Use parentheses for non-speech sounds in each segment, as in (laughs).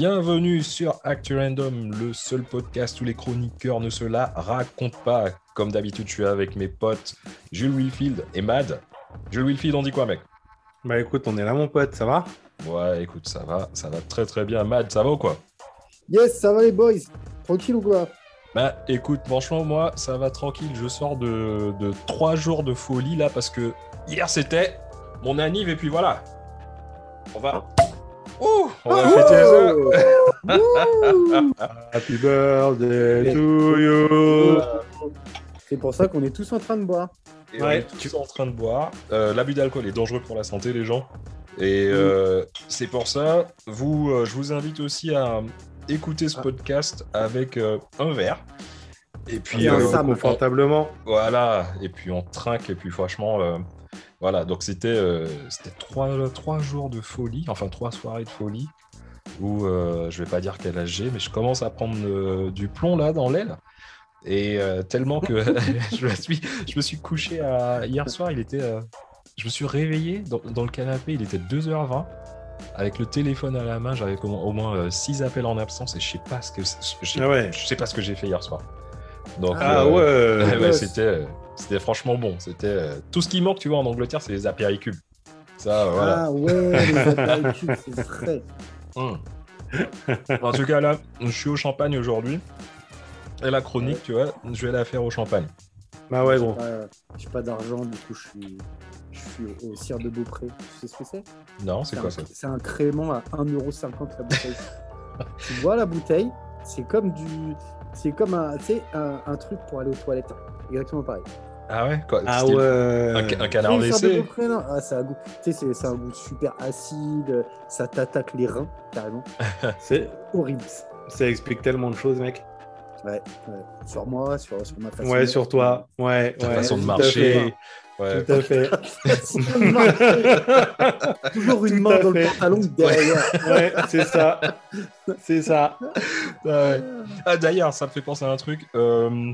Bienvenue sur Actu Random, le seul podcast où les chroniqueurs ne se la racontent pas. Comme d'habitude, je suis avec mes potes Jules Wilfield et Mad. Jules Wilfield, on dit quoi, mec? Bah écoute, on est là, mon pote, ça va? Ouais, écoute, ça va, ça va très très bien. Mad, ça va ou quoi? Yes, ça va les boys Tranquille ou quoi? Bah écoute, franchement, moi, ça va tranquille. Je sors de, de trois jours de folie là parce que hier c'était mon anniv et puis voilà. On va. Ouh, on va fêter ça. Happy birthday to you C'est pour ça qu'on est tous en train de boire. Et on Ouais, est tous en train de boire. Euh, L'abus d'alcool est dangereux pour la santé, les gens. Et euh, c'est pour ça, vous, euh, je vous invite aussi à écouter ce Ah. podcast avec euh, un verre. Et puis, euh, confortablement. voilà. Et puis on trinque. Et puis franchement, euh, voilà. Donc c'était euh, trois, trois jours de folie, enfin trois soirées de folie. Où euh, je vais pas dire quel âge j'ai, mais je commence à prendre euh, du plomb là dans l'aile. Et euh, tellement que (laughs) je, me suis, je me suis couché à... hier soir, il était. euh, je me suis réveillé dans, dans le canapé, il était 2h20. Avec le téléphone à la main, j'avais au moins- au moins 6 appels en absence et je sais pas ce que je sais, Ah ouais. je sais pas ce que j'ai fait hier soir. Donc Ah ouais (laughs) Ouais, c'était, c'était franchement bon. C'était euh, tout ce qui manque, tu vois, en Angleterre, c'est les apéricubes. Ça, euh, voilà. Ah ouais, les apéritifs, c'est vrai. Hum. En tout cas, là, je suis au Champagne aujourd'hui. Et la chronique, tu vois, je vais la faire au Champagne. Bah ouais, gros. J'ai pas d'argent, du coup, je suis, je suis au cire de Beaupré. Tu sais ce que c'est? Non, c'est quoi un- ça? C'est un crément à 1,50€ la bouteille. (laughs) tu vois la bouteille, c'est comme du. C'est comme un, tu sais, un, un truc pour aller aux toilettes. Exactement pareil. Ah ouais quoi, Ah style- ouais. Un, un canard de WC non ah, ça a un goût, tu sais, c'est- c'est un goût super acide, ça t'attaque les reins, carrément. (laughs) C'est- Horrible. Ça explique tellement de choses, mec. Ouais, ouais. Sur moi, sur, sur ma façon Ouais, d'être. sur toi. Ouais, Ta ouais. façon de tout à marcher. fait. Ouais. Tout à fait. Toujours une Tout main dans le pantalon derrière. (laughs) ouais, c'est ça. C'est ça. Ah ouais. Ah, D'ailleurs, ça me fait penser à un truc. euh,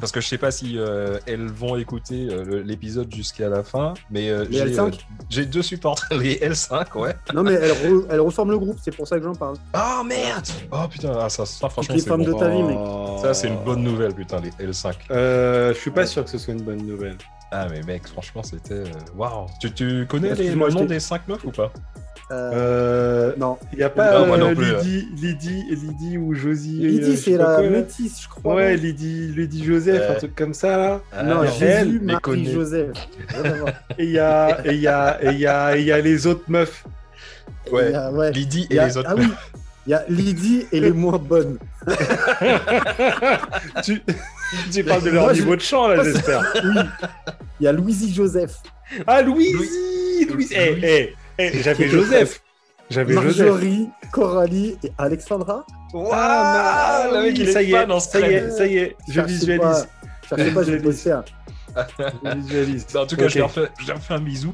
parce que je sais pas si euh, elles vont écouter euh, l'épisode jusqu'à la fin, mais euh, Les j'ai, L5? euh, j'ai deux supporters, (laughs) les L5, ouais. Non, mais elle, re- elle reforme le groupe, c'est pour ça que j'en parle. Oh merde Oh putain, ah, ça, ça franchement, c'est bon. de ta vie, mec. Ça, c'est une bonne nouvelle, putain, les L5. Euh, je suis pas sûr que ce soit une bonne nouvelle. Ah, mais mec, franchement, c'était. Waouh Tu, tu connais les, le nom des 5 meufs ou pas? Euh, Euh, Non. Il y a pas Non, moi non euh, plus, Lydie, Lydie, Lydie ou Josie. euh, Lydie, je sais c'est pas la métisse, je crois. Ouais, non Lydie, Lydie Joseph, Ouais. un truc comme ça là. non, Ah, Jésus, mais connais. Marie, Joseph. Et il y a, et y a, et y a, et y a les autres meufs. Ouais. A- ouais. Lydie et a- les autres Ah oui, il y a Lydie et les moins bonnes. (laughs) tu, tu parles de leur Moi, je- niveau de chant là, j'espère. Oui. Il y a Louisie Joseph. Ah, Louisie, Louise. Eh, Louise. eh, eh, j'avais Joseph. J'avais Joseph. Marjorie, Coralie et Alexandra. Waouh Ah, Le mec, oui, il est ça y fan en est, ça y est, ça y est, je Cherchez visualise. Pas, cherchez pas, je vais le faire. Je visualise. (laughs) En tout cas, je, leur fais, je leur fais un bisou.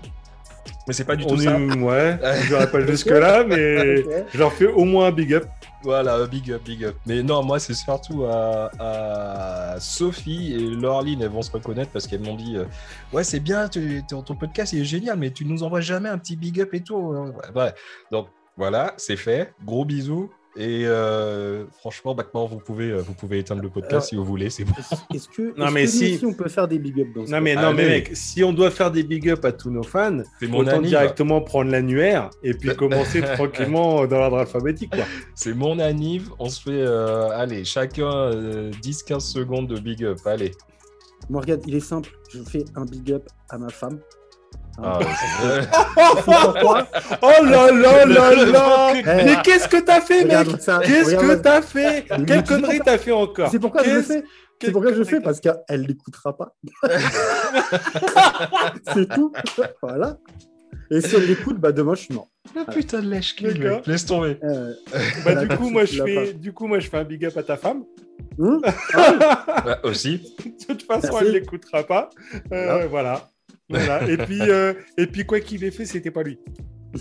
Mais c'est pas du tout On ça. est, ouais, (laughs) j'aurais pas jusque là, mais Ok. je leur fais au moins un big up. Voilà, big up, big up. Mais non, moi, c'est surtout à, à Sophie et Laureline, elles vont se reconnaître parce qu'elles m'ont dit euh, Ouais, c'est bien, tu- ton ton podcast il est génial, mais tu nous envoies jamais un petit big up et tout. Ouais, ouais. Donc, voilà, c'est fait. Gros bisous. Et euh, franchement, maintenant, vous pouvez, euh, vous pouvez éteindre le podcast Alors- si vous voulez. C'est bon. Est-ce- que, Non, est-ce mais que nous si- aussi, on peut faire des big up dans ce Non mais non mais mec, si on doit faire des big up à tous nos fans, C'est mon autant anniv. directement prendre l'annuaire et puis (laughs) commencer tranquillement dans l'ordre alphabétique quoi. C'est mon anniv. On se fait, euh, allez, chacun euh, 10-15 secondes de big up. Allez. Moi, regarde, il est simple. Je fais un big up à ma femme. Ah, pourquoi (laughs) Oh là là là là ventre Mais qu'est-ce que t'as fait mec. Qu'est-ce que t'as fait Quelle connerie t'as fait encore C'est pourquoi je le fais. C'est pourquoi je le fais parce qu'elle l'écoutera pas. (laughs) c'est tout. voilà. Et si elle l'écoute, bah demain je suis mort. Ah, putain de lèche mec. Laisse tomber. Euh, Bah la du coup moi qui je l'a fais du coup moi je fais un big up à ta femme. hum Ouais, (laughs) aussi. De toute façon Merci. elle l'écoutera pas. Euh, voilà. Voilà. Et puis (laughs) euh, et puis quoi qu'il ait fait c'était pas lui. (laughs)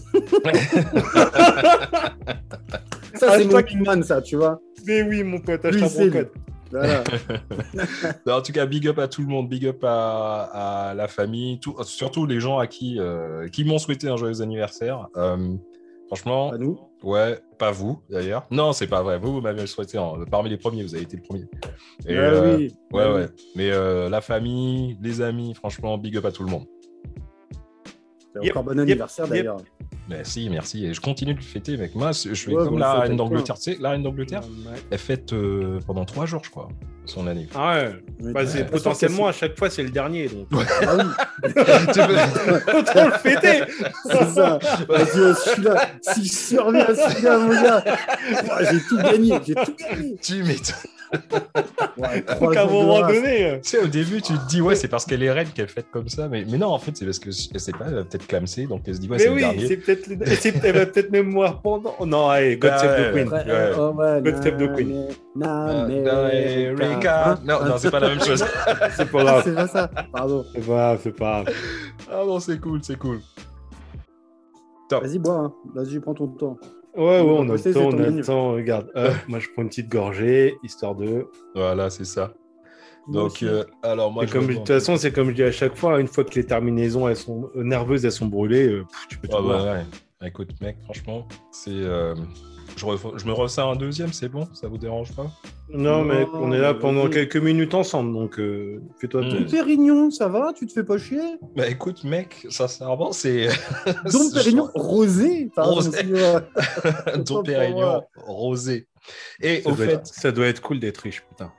ça c'est mon ça, tu vois. Mais oui mon pote, Lui, code. Voilà. (laughs) Non, en tout cas, big up à tout le monde, big up à, à la famille, tout, surtout les gens à qui, euh, qui m'ont souhaité un joyeux anniversaire. Euh, franchement, À nous. Ouais, pas vous d'ailleurs. Non, c'est pas vrai. Vous, vous m'avez souhaité en- parmi les premiers, vous avez été le premier. Et, Ouais, euh, oui. Ouais, Ouais, ouais. Mais euh, la famille, les amis, franchement, big up à tout le monde. Yep, Encore bon yep, anniversaire yep. d'ailleurs. Merci, merci. Et je continue de le fêter, mec. Moi, je fais Ouais, comme la reine avec d'Angleterre. Tu sais, la reine d'Angleterre, Ouais. elle fête euh, pendant trois jours, je crois, son année. Ah ouais. Bah, toute façon, potentiellement à chaque fois c'est le dernier donc. Ah oui, (laughs) Autant le fêter. c'est ça. Vas-y, euh, celui-là, si je surviens à celui-là, mon gars, j'ai tout gagné, j'ai tout gagné. tu m'étonnes. Ouais, Donc à un moment donné. euh, Tu sais, au début, tu te dis, ouais, c'est parce qu'elle est reine qu'elle fête comme ça. Mais, mais non, en fait, c'est parce que, je sais pas, elle va peut-être clamser. Donc elle se dit, ouais, mais c'est le oui, dernier. c'est peut-être le... et c'est- elle va peut-être même mourir pendant. Oh, non, allez, God Ah Save ouais, the Queen. Après, Ouais. ouais, God save the Queen. Non, non, c'est pas la même chose. (laughs) C'est pas Ah, grave. c'est pas ça, pardon. C'est pas grave, c'est pas grave. ah non, c'est cool, c'est cool. Vas-y, bois, hein. vas-y, prends ton temps. Ouais, ouais, on a bosser, le c'est temps, on ton a le menu. temps. Regarde, (laughs) moi je prends une petite gorgée, histoire de. Voilà, c'est ça. Donc, euh, alors moi, je comme, vais de toute façon, c'est comme je dis à chaque fois, une fois que les terminaisons elles sont euh, nerveuses, elles sont brûlées, euh, pff, tu peux tout Ah voir. bah ouais. Écoute, mec, franchement, c'est. Euh, Je, me refais un deuxième, c'est bon Ça vous dérange pas? Non, mais on est là pendant quelques minutes ensemble, donc euh, fais-toi Mm. Dom plaisir. Pérignon, ça va? Tu te fais pas chier? Bah écoute, mec, sincèrement, c'est. (laughs) Dom (laughs) Pérignon rosé Rosé. (laughs) Dom pour Pérignon rosé. Et Ça, au fait, être, ça doit être cool d'être riche, putain.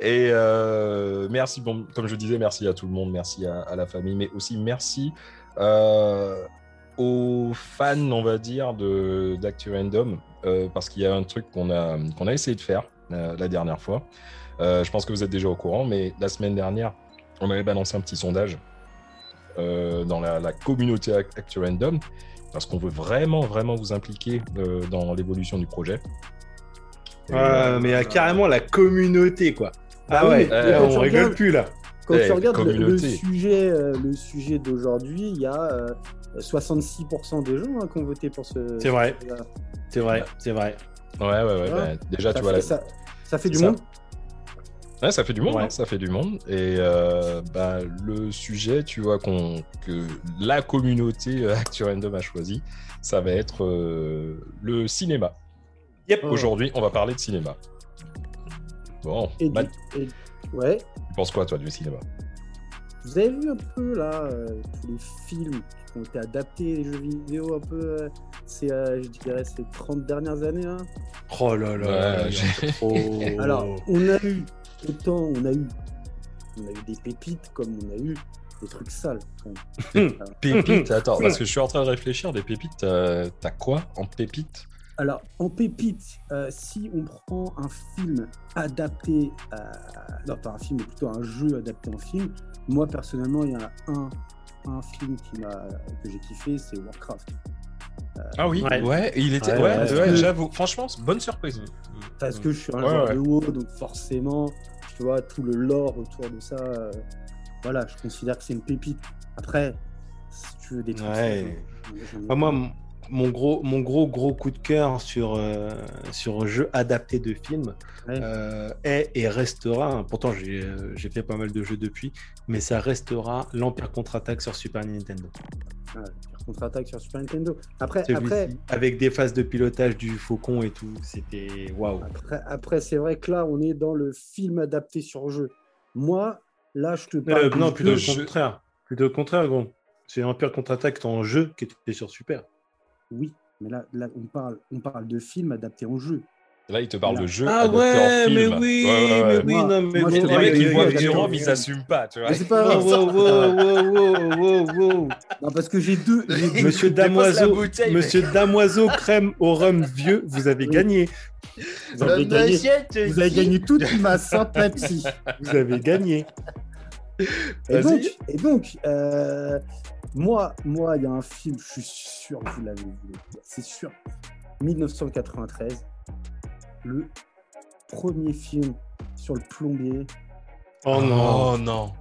Et euh, merci, bon, comme je disais, merci à tout le monde, merci à, à la famille, mais aussi merci euh, aux fans, on va dire, de d'Actu Random, euh, parce qu'il y a un truc qu'on a, qu'on a essayé de faire euh, la dernière fois. Euh, je pense que vous êtes déjà au courant, mais la semaine dernière, on avait balancé un petit sondage euh, dans la, la communauté Act- Actu Random, parce qu'on veut vraiment, vraiment vous impliquer euh, dans l'évolution du projet. Et, euh, mais il y a carrément la communauté, quoi. Ah, Ah ouais, on rigole plus, là. Quand Eh, tu regardes le, sujet, euh, le sujet d'aujourd'hui, il y a euh, 66% des gens hein, qui ont voté pour ce. C'est vrai. C'est vrai, c'est vrai. Ouais, ouais, ouais. Ouais. bah, déjà, Ça, tu vois, fait, la- ça, ça fait du ça. monde. Ouais, ça fait du monde, Ouais. hein, ça fait du monde. Et euh, bah, le sujet, tu vois, qu'on, que la communauté euh, Actu Random a choisi, ça va être euh, le cinéma. Yep. Oh. Aujourd'hui, on va parler de cinéma. Bon, Et du- Matt, et- ouais. tu penses quoi, toi, du cinéma? Vous avez vu un peu là euh, tous les films qui ont été adaptés, les jeux vidéo un peu. euh, c'est, euh, je dirais, ces 30 dernières années là. Oh là là, Ouais, j'ai- trop. (laughs) Alors, on a eu autant, on a eu, on a eu des pépites comme on a eu des trucs sales. quand même. Alors, (laughs) Pépites, attends, parce que je suis en train de réfléchir, des pépites, t'as, t'as quoi en pépites? Alors, en pépite, euh, si on prend un film adapté, à... non pas un film, mais plutôt un jeu adapté en film, moi personnellement, il y en a un, un film qui m'a, que j'ai kiffé, c'est Warcraft. Ah oui, Ouais. ouais, il était, Ouais, ouais, ouais, ouais, ouais. j'avoue, franchement, bonne surprise. Parce que je suis un Ouais, joueur ouais. de WoW, donc forcément, tu vois, tout le lore autour de ça, euh, voilà, je considère que c'est une pépite. Après, si tu veux des trucs... Ouais. Ah, moi. Mon- gros, mon gros, gros coup de cœur sur, euh, sur un jeu adapté de film Ouais. euh, est et restera, pourtant j'ai euh, j'ai fait pas mal de jeux depuis, mais ça restera l'Empire contre-attaque sur Super Nintendo. Contre-attaque sur Super Nintendo. Après, après, Avec des phases de pilotage du faucon et tout, c'était waouh. Après, après c'est vrai que là, on est dans le film adapté sur jeu. Moi, là, je te Euh, parle. non, du plutôt le jeu. contraire. Plutôt le contraire, gros. C'est Empire contre-attaque en jeu qui était sur Super. Oui, mais là, là on, parle, on parle de film adapté en jeu. Là, il te parle de jeu Ah adapté en ouais, film. mais oui, Ouais, ouais, ouais. mais oui, Moi- non, mais moi, Les mecs, ils voient film. ils assument pas, tu vois. C'est pas Wow, grave. (laughs) wow, wow, wow, wow. Non, parce que j'ai deux. Monsieur Damoiseau, Monsieur Damoiseau crème au rhum vieux, vous avez gagné. Vous avez gagné, vous avez gagné toute ma sympathie. Vous avez gagné. Et donc, et donc euh, moi, moi, il y a un film, je suis sûr que vous l'avez vu. C'est sûr. 1993, le premier film sur le plombier. Oh non. Oh non.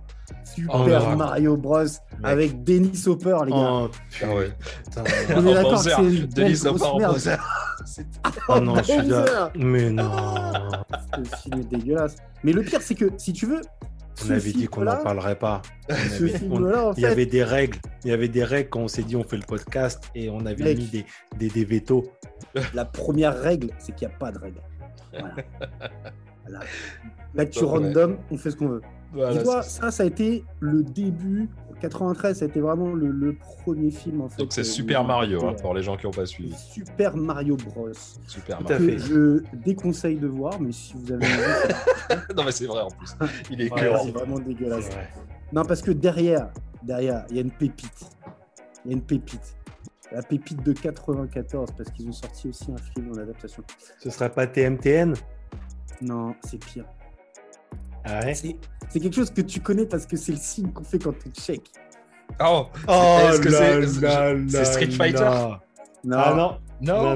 Super Oh, non. Mario Bros. avec Dennis Hopper, les gars. Oh, Ah ouais. putain. On est d'accord que c'est grosse Hopper en. (laughs) Bowser. Oh non, je suis là. Mais non. (laughs) Le film est dégueulasse. Mais le pire, c'est que si tu veux, On Ce avait dit qu'on n'en parlerait pas. Avait- on- Il y avait des règles. Il y avait des règles quand on s'est dit on fait le podcast et on avait mis des, des, des vétos. (laughs) la première règle, c'est qu'il n'y a pas de règle. Voilà. Voilà. Donc, ouais. random, on fait ce qu'on veut. Voilà, Dis-toi, c'est- ça, ça a été le début. 93, ça a été vraiment le, le premier film en fait. Donc c'est euh, Super Mario, hein, euh, pour les gens qui n'ont pas suivi. Super Mario Bros. Super Mario. Que je déconseille de voir, mais si vous avez envie, (laughs) non mais c'est vrai en plus. Il est Ouais, c'est vraiment dégueulasse. vrai. Non, parce que derrière, derrière, il y a une pépite. Il y a une pépite. La pépite de 94, parce qu'ils ont sorti aussi un film en adaptation. Ce serait pas TMTN Non, c'est pire. Ah ouais C'est c'est quelque chose que tu connais parce que c'est le signe qu'on fait quand tu check. Oh, Oh Est-ce que c'est- Street Fighter. Non, Ah non. non. Non,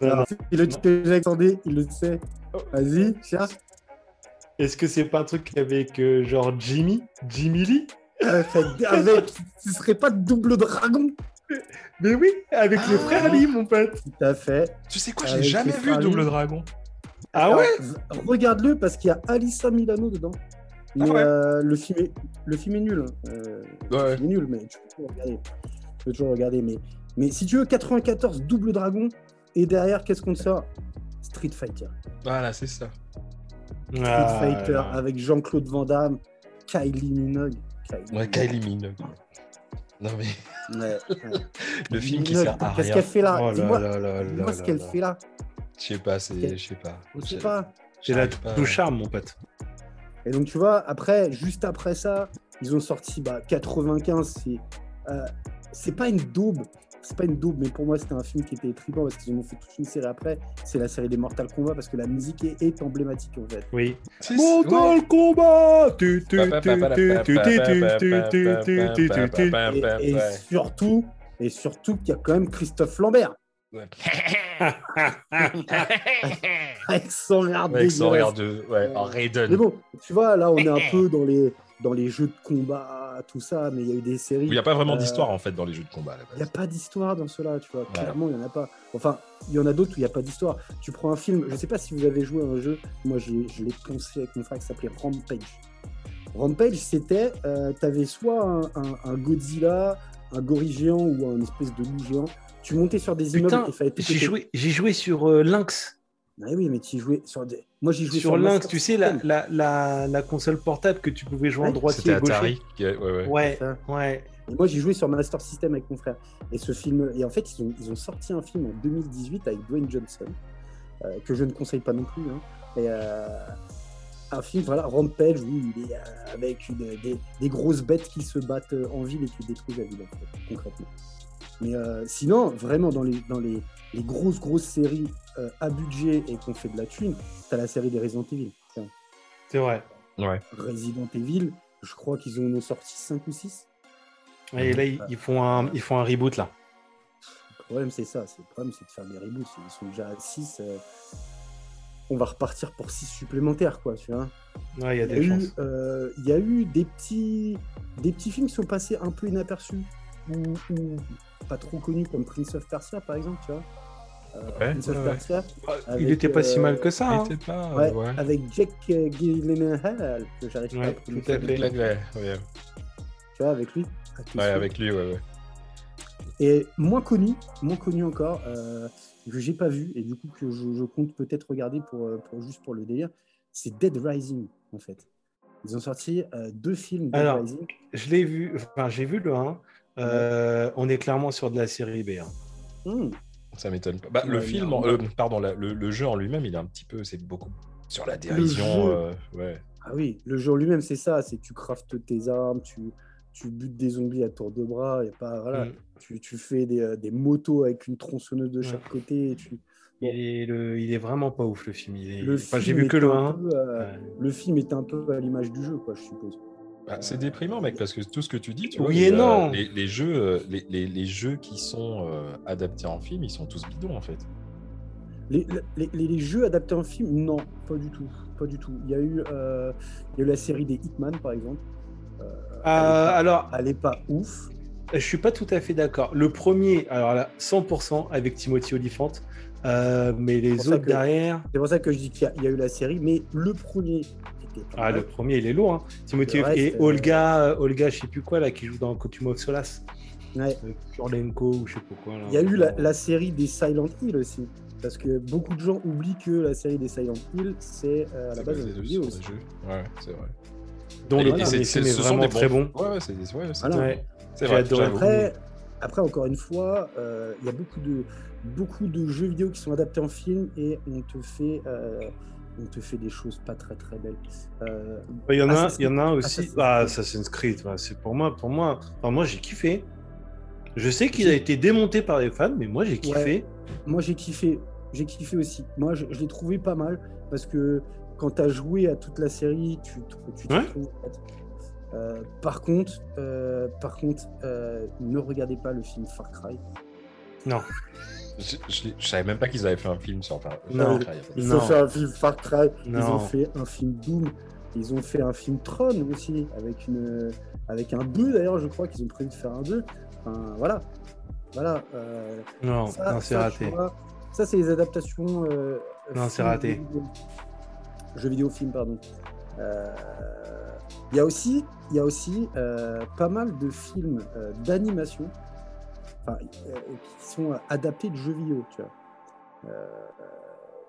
non, non, c'est le check Alexandre, il le sait. Vas-y, cherche. Est-ce que c'est pas un truc avec euh, genre Jimmy? Jimmy Lee? Avec, avec- ce serait pas double dragon? Mais oui, avec les Ah. frères Lee, mon pote. Tout à fait. Tu sais quoi, je Avec l'ai jamais les vu Double. Dragon. Ah Alors, ouais Regarde-le parce qu'il y a Alissa Milano dedans. Mais Ah ouais. euh, le, film est, le film est nul. hein. Euh, Ouais. Le film est nul, mais tu peux toujours regarder. Tu peux toujours regarder. Mais, mais si tu veux, 94, double dragon. Et derrière, qu'est-ce qu'on te sort? Street Fighter. Voilà, c'est ça. Street Ah, Fighter là. avec Jean-Claude Van Damme, Kylie Minogue. Kylie Ouais, Kylie Minogue. Non mais Ouais, ouais. (laughs) le film qui Minogue, sert à Qu'est-ce rien. qu'elle fait là? Oh Dis-moi là ce qu'elle fait là. Je sais pas, c'est. Je sais pas. Je sais pas. J'ai la pas, ouais. charme, mon pote. Et donc, tu vois, après, juste après ça, ils ont sorti bah, 95. Euh, c'est pas une daube. C'est pas une daube, mais pour moi, c'était un film qui était trippant parce qu'ils ont fait toute une série après. C'est la série des Mortal Kombat parce que la musique est, emblématique en fait. Oui. Mortal Kombat Et surtout, et surtout qu'il y a quand même Christophe Lambert. (laughs) avec son regard Avec son regard de. Ouais, en Raiden. Mais bon, tu vois, là, on est un (laughs) peu dans les, dans les jeux de combat, tout ça, mais il y a eu des séries. Il n'y a pas vraiment Euh, d'histoire en fait dans les jeux de combat Il n'y a pas d'histoire dans cela, tu vois. Clairement, il n'y en a pas. Enfin, il y en a d'autres où il n'y a pas d'histoire. Tu prends un film, je ne sais pas si vous avez joué à un jeu, moi je, l'ai- je l'ai poncé avec mon frère qui s'appelait Rampage. Rampage, c'était, tu avais soit un, un- un Godzilla, un gorille géant ou un espèce de loup géant. Tu montais sur des immeubles Putain, et fallait tout j'ai joué, j'ai joué sur euh, Lynx. Ah oui, mais tu jouais sur des. Moi, j'ai joué Sur sur, Lynx, Master tu sais, la, System. la, la, la console portable que tu pouvais jouer en droitier et gaucher. Atari. qui- Ouais, ouais. Ouais, ouais. Et moi, j'ai joué sur Master System avec mon frère. Et ce film, et en fait, ils ont, ils ont sorti un film en 2018 avec Dwayne Johnson, euh, que je ne conseille pas non plus. hein. Et, euh, un film, voilà, Rampage, où il est euh, avec une- des, des grosses bêtes qui se battent en ville et qui détruisent la ville, en fait, concrètement. Mais euh, sinon, vraiment, dans les, dans les, les grosses, grosses séries euh, à budget et qu'on fait de la thune, t'as la série des Resident Evil. C'est vrai. Ouais. Resident Evil, je crois qu'ils en ont sorti 5 ou 6. Et là, ils, ils font un, ils font un reboot là. Le problème, c'est ça. C'est le problème, c'est de faire des reboots. Ils sont déjà à 6. on va repartir pour 6 supplémentaires, quoi, tu vois. Ouais, il y a Il y, a des eu, chances. euh, il y a eu des petits, des petits films qui sont passés un peu inaperçus ou, ou pas trop connus, comme Prince of Persia, par exemple, tu vois. Euh, Ouais, Prince of ouais, ouais. Persia, Ah, avec, il était pas si euh, mal que ça. Il hein. était pas. ouais, ouais. avec Jack euh, Gyllenhaal, que j'arrive pas à tout prononcer. à fait. Ouais, ouais, ouais. Tu vois, avec lui. Ouais, ceux. avec lui, ouais, ouais. Et moins connu, moins connu encore, euh, que j'ai pas vu et du coup que je, je compte peut-être regarder pour, euh, pour juste pour le délire, c'est Dead Rising en fait. Ils ont sorti euh, deux films Dead Alors, Rising. Je l'ai vu, enfin, j'ai vu le 1. Euh, on est clairement sur de la série B. hein. Hmm. Ça m'étonne pas. Bah, le film, en- euh, pardon, la- le, le jeu en lui-même, il est un petit peu, c'est beaucoup sur la dérision. euh, ouais. Ah oui, le jeu en lui-même c'est ça, c'est que tu craftes tes armes, tu, tu butes des zombies à tour de bras, y a pas voilà, Mm. tu, tu fais des, des motos avec une tronçonneuse de Ouais. chaque côté. et Tu... Il, est le- il est vraiment pas ouf le film. Il est... Le enfin, j'ai film vu que est le un 1. peu, euh, Ouais. Le film est un peu à l'image du jeu, quoi, je suppose. Bah, c'est déprimant, mec, parce que tout ce que tu dis, tu Oui vois, et les, non. les, les jeux, euh, les, les- les jeux qui sont euh, adaptés en film, ils sont tous bidons en fait. Les, les- les- les jeux adaptés en film, non, pas du tout. Pas du tout. Il y a eu, euh, il y a eu la série des Hitman, par exemple. Euh, Euh, elle, pas, alors, elle est pas ouf. je suis pas tout à fait d'accord. Le premier, alors là, 100% avec Timothy Olyphant. Euh, mais les autres que- derrière, C'est pour ça que je dis qu'il y a eu la série, mais le premier qui Ah, le premier, il est lourd. Hein. Timothy Le reste, et Olga, euh, Olga, je sais plus quoi, là, qui joue dans Quantum of Solace. Ouais. Euh, Kurlenko ou je sais pas quoi. là. Il y a eu la, la série des Silent Hill aussi. Parce que beaucoup de gens oublient que la série des Silent Hill, c'est euh, à la base aussi. des jeux. Ouais, c'est vrai. et premier c'est- vraiment des très bon. Ouais, ouais, c'est ouais, Voilà. Vrai. Après, après, encore une fois, euh, il y a beaucoup de, beaucoup de jeux vidéo qui sont adaptés en film et on te fait, euh, on te fait des choses pas très très belles. Euh, Il y en a, il y en a aussi. Assassin's Ah, Creed. Assassin's Creed, ouais, c'est pour moi, pour moi, enfin, moi j'ai kiffé. Je sais qu'il a été démonté par les fans, mais moi j'ai kiffé. moi, j'ai kiffé, j'ai kiffé aussi. Moi, je, je l'ai trouvé pas mal parce que quand tu as joué à toute la série, tu, tu t'y Ouais. fait. Euh, par contre, euh, par contre, ne regardez pas le film Far Cry. Non, Je, je, je savais même pas qu'ils avaient fait un film sur. Enfin, Non. Far Cry. Ils ont fait un film Far Cry, ils ont fait un film Doom, ils ont fait un film Tron aussi, avec, une, avec un 2 d'ailleurs, je crois qu'ils ont prévu de faire un 2. Enfin, voilà. Voilà. euh, non, ça, non, c'est raté. vois, ça, c'est les adaptations. euh, Non, c'est raté. jeux vidéo. Jeux vidéo, film, pardon. Euh, Il y a aussi, il y a aussi euh, pas mal de films euh, d'animation enfin, euh, qui sont adaptés de jeux vidéo. Tu vois. Euh,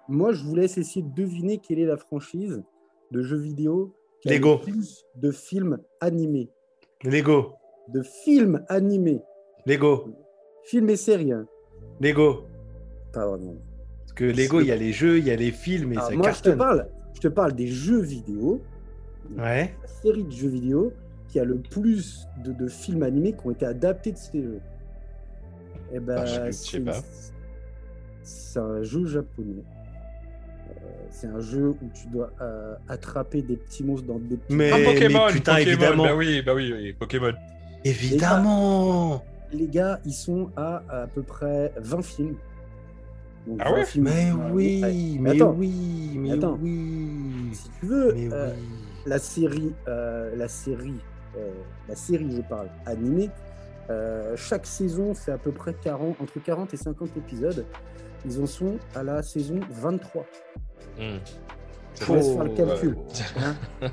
moi, je vous laisse essayer de deviner quelle est la franchise de jeux vidéo qui a Lego. le plus de films animés. Lego, De films animés. Lego, Films et séries. hein. Lego. Pas vraiment. Parce que Lego, il y a les jeux, il y a les films et Alors, ça moi, je te, cartonne. parle, je te parle des jeux vidéo, Ouais. la série de jeux vidéo qui a le plus de, de films animés qui ont été adaptés de ces jeux. Et ben, Ah, je- je sais c'est- pas. C'est un jeu japonais. Euh, c'est un jeu où tu dois euh, attraper des petits monstres dans des petits. Mais- Ah, Pokémon, putain, Pokémon, évidemment. Bah oui, bah oui, oui, Pokémon. Évidemment. Les gars, ils sont à à peu près 20 films. Donc, Ah 20 ouais films, Mais euh, oui, ouais. mais attends, oui, mais Attends. oui. Si tu veux, Mais euh, oui. la série, euh, la série, euh, la série, je parle, animée, euh, chaque saison fait à peu près 40, entre 40 et 50 épisodes. Ils en sont à la saison 23. Hmm. Je te laisse faire le Oh, calcul. ouais. hein.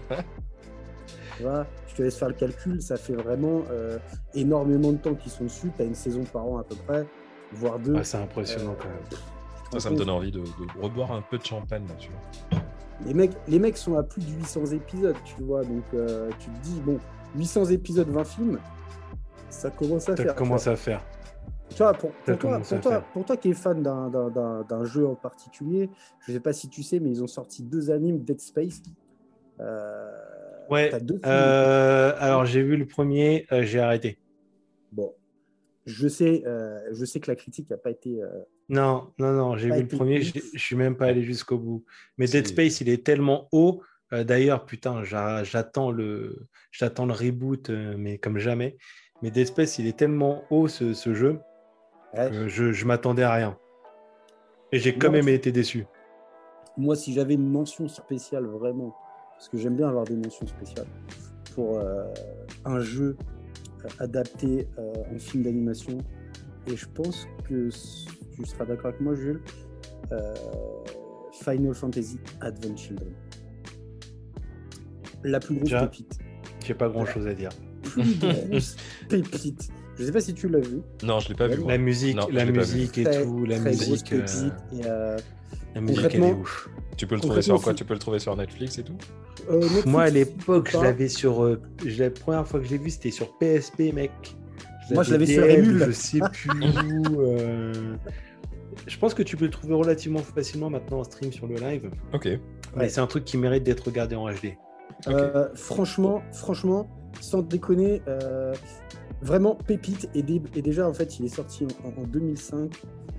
Tu vois, je te laisse faire le calcul. Ça fait vraiment euh, énormément de temps qu'ils sont dessus. Tu as une saison par an à peu près, voire deux. Ah, c'est impressionnant quand même. Ça, ça me donne envie de, de reboire un peu de champagne là, tu vois. les mecs, les mecs sont à plus de 800 épisodes, tu vois. Donc euh, tu te dis, bon, 800 épisodes, 20 films, ça commence à Ça faire. commence à faire. Tu vois, pour, Ça pour toi, pour, toi, pour toi qui es fan d'un- jeu en particulier, je sais pas si tu sais, mais ils ont sorti deux animes Dead Space. Euh, Ouais. deux. Euh, alors j'ai vu le premier, euh, j'ai arrêté. Bon, je sais, euh, je sais que la critique n'a pas été. Non, non, non, j'ai vu le premier, je suis même pas allé jusqu'au bout. Mais Dead Space, il est tellement haut. D'ailleurs, putain, j'a- j'attends le, j'attends le reboot, mais comme jamais. Mais Dead Space, il est tellement haut ce, ce jeu, ouais. que je, je m'attendais à rien. Et j'ai quand même été déçu. Moi, si j'avais une mention spéciale vraiment, parce que j'aime bien avoir des mentions spéciales pour euh, un jeu euh, adapté euh, en film d'animation, et je pense que tu seras d'accord avec moi, Jules, euh, Final Fantasy Advent Children. La plus grosse pépite. J'ai pas grand chose à dire. Plus grosse pépite. (laughs) Je sais pas si tu l'as vu. Non, je l'ai pas vu. La musique, Non, la musique et Très, tout, la très grosse musique, euh. Et, euh, la musique, elle est ouf. Tu peux le trouver sur quoi Tu peux le trouver sur Netflix et tout euh, Netflix, Moi, à l'époque, je l'avais sur. euh, je- la première fois que je l'ai vu, c'était sur PSP, mec. Moi, je l'avais sur Emule. Je sais plus où. euh, Je pense que tu peux le trouver relativement facilement maintenant en stream sur le live. Ok. Mais Ouais. c'est un truc qui mérite d'être regardé en HD. Euh, franchement, franchement, sans déconner, euh, vraiment pépite. Et, dé- et déjà, en fait, il est sorti en, en 2005.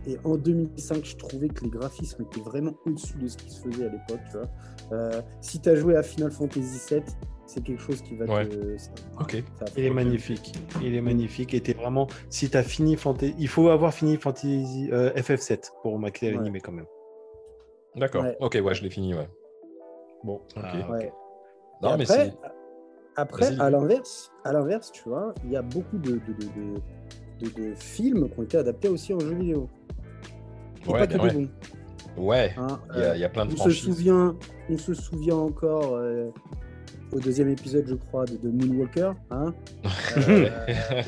Et en 2005, je trouvais que les graphismes étaient vraiment au-dessus de ce qui se faisait à l'époque. tu vois. Euh, si tu as joué à Final Fantasy VII, c'est quelque chose qui va Ouais. te. ça- Ok. ça Il est magnifique. Il est magnifique. Et t'es vraiment. Si t'as fini Fantasy. Il faut avoir fini Fantasy euh, FF7 pour maquiller Ouais. l'animé quand même. D'accord. Ouais. Ok, ouais, je l'ai fini, ouais. Bon. Ok. ah, Ouais. Non, Et mais après, c'est. Après à l'inverse, à l'inverse, tu vois, il y a beaucoup de, de, de- films qui ont été adaptés aussi en jeux vidéo. Et Ouais, pas que bien des bons. Ouais, hein. il y, a- il y a plein de on se souvient, on se souvient encore euh, au deuxième épisode, je crois, de, de Moonwalker. Hein (laughs) Euh,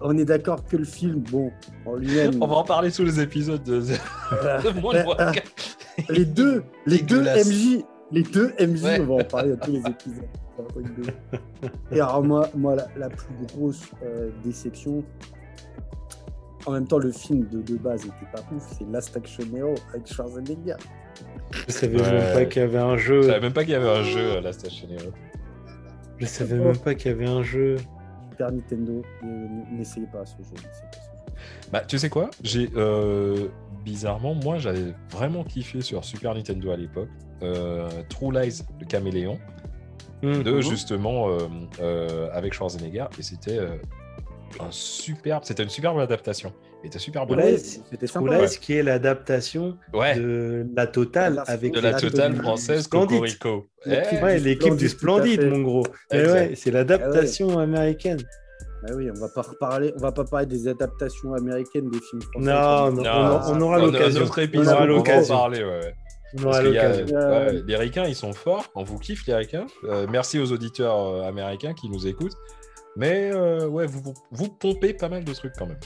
on est d'accord que le film, bon, en lui-même, On va en parler sous les épisodes de, de Moonwalker. les deux, les (laughs) deux. MJ, les deux MJ, on va en parler dans tous les épisodes. (laughs) Et alors moi, moi la, la plus grosse euh, déception, en même temps le film de, de base était pas ouf, c'est Last Action Hero avec Schwarzenegger. Je savais Ouais. même pas qu'il y avait un jeu. Je savais même pas qu'il y avait un jeu à la Station Hero. Je savais même pas qu'il y avait un jeu. Super Nintendo, n'essayez pas ce jeu. pas ce jeu. Bah, tu sais quoi? J'ai euh, bizarrement, moi, j'avais vraiment kiffé sur Super Nintendo à l'époque. euh, True Lies de Caméléon, Hmm. de Mhm. justement euh, euh, avec Schwarzenegger, et c'était euh, un superbe, c'était une superbe adaptation. Et c'était super c'est- c'était sympa. Lies, qui est l'adaptation Ouais, de la totale avec de la la totale française. Cocorico. L'équipe- Eh, Ouais, du l'équipe du Splendide, mon gros. Mais Exact. ouais, c'est l'adaptation américaine. Ah oui, on va pas reparler, on va pas parler des adaptations américaines des films français. Non, non, non, on, aura- on aura un l'occasion. autre On épisode, aura l'occasion. Parce y a-. Euh, ouais, les ricains, ils sont forts. On vous kiffe, les ricains. Euh, merci aux auditeurs euh, américains qui nous écoutent. Mais euh, ouais, vous, vous, vous pompez pas mal de trucs quand même.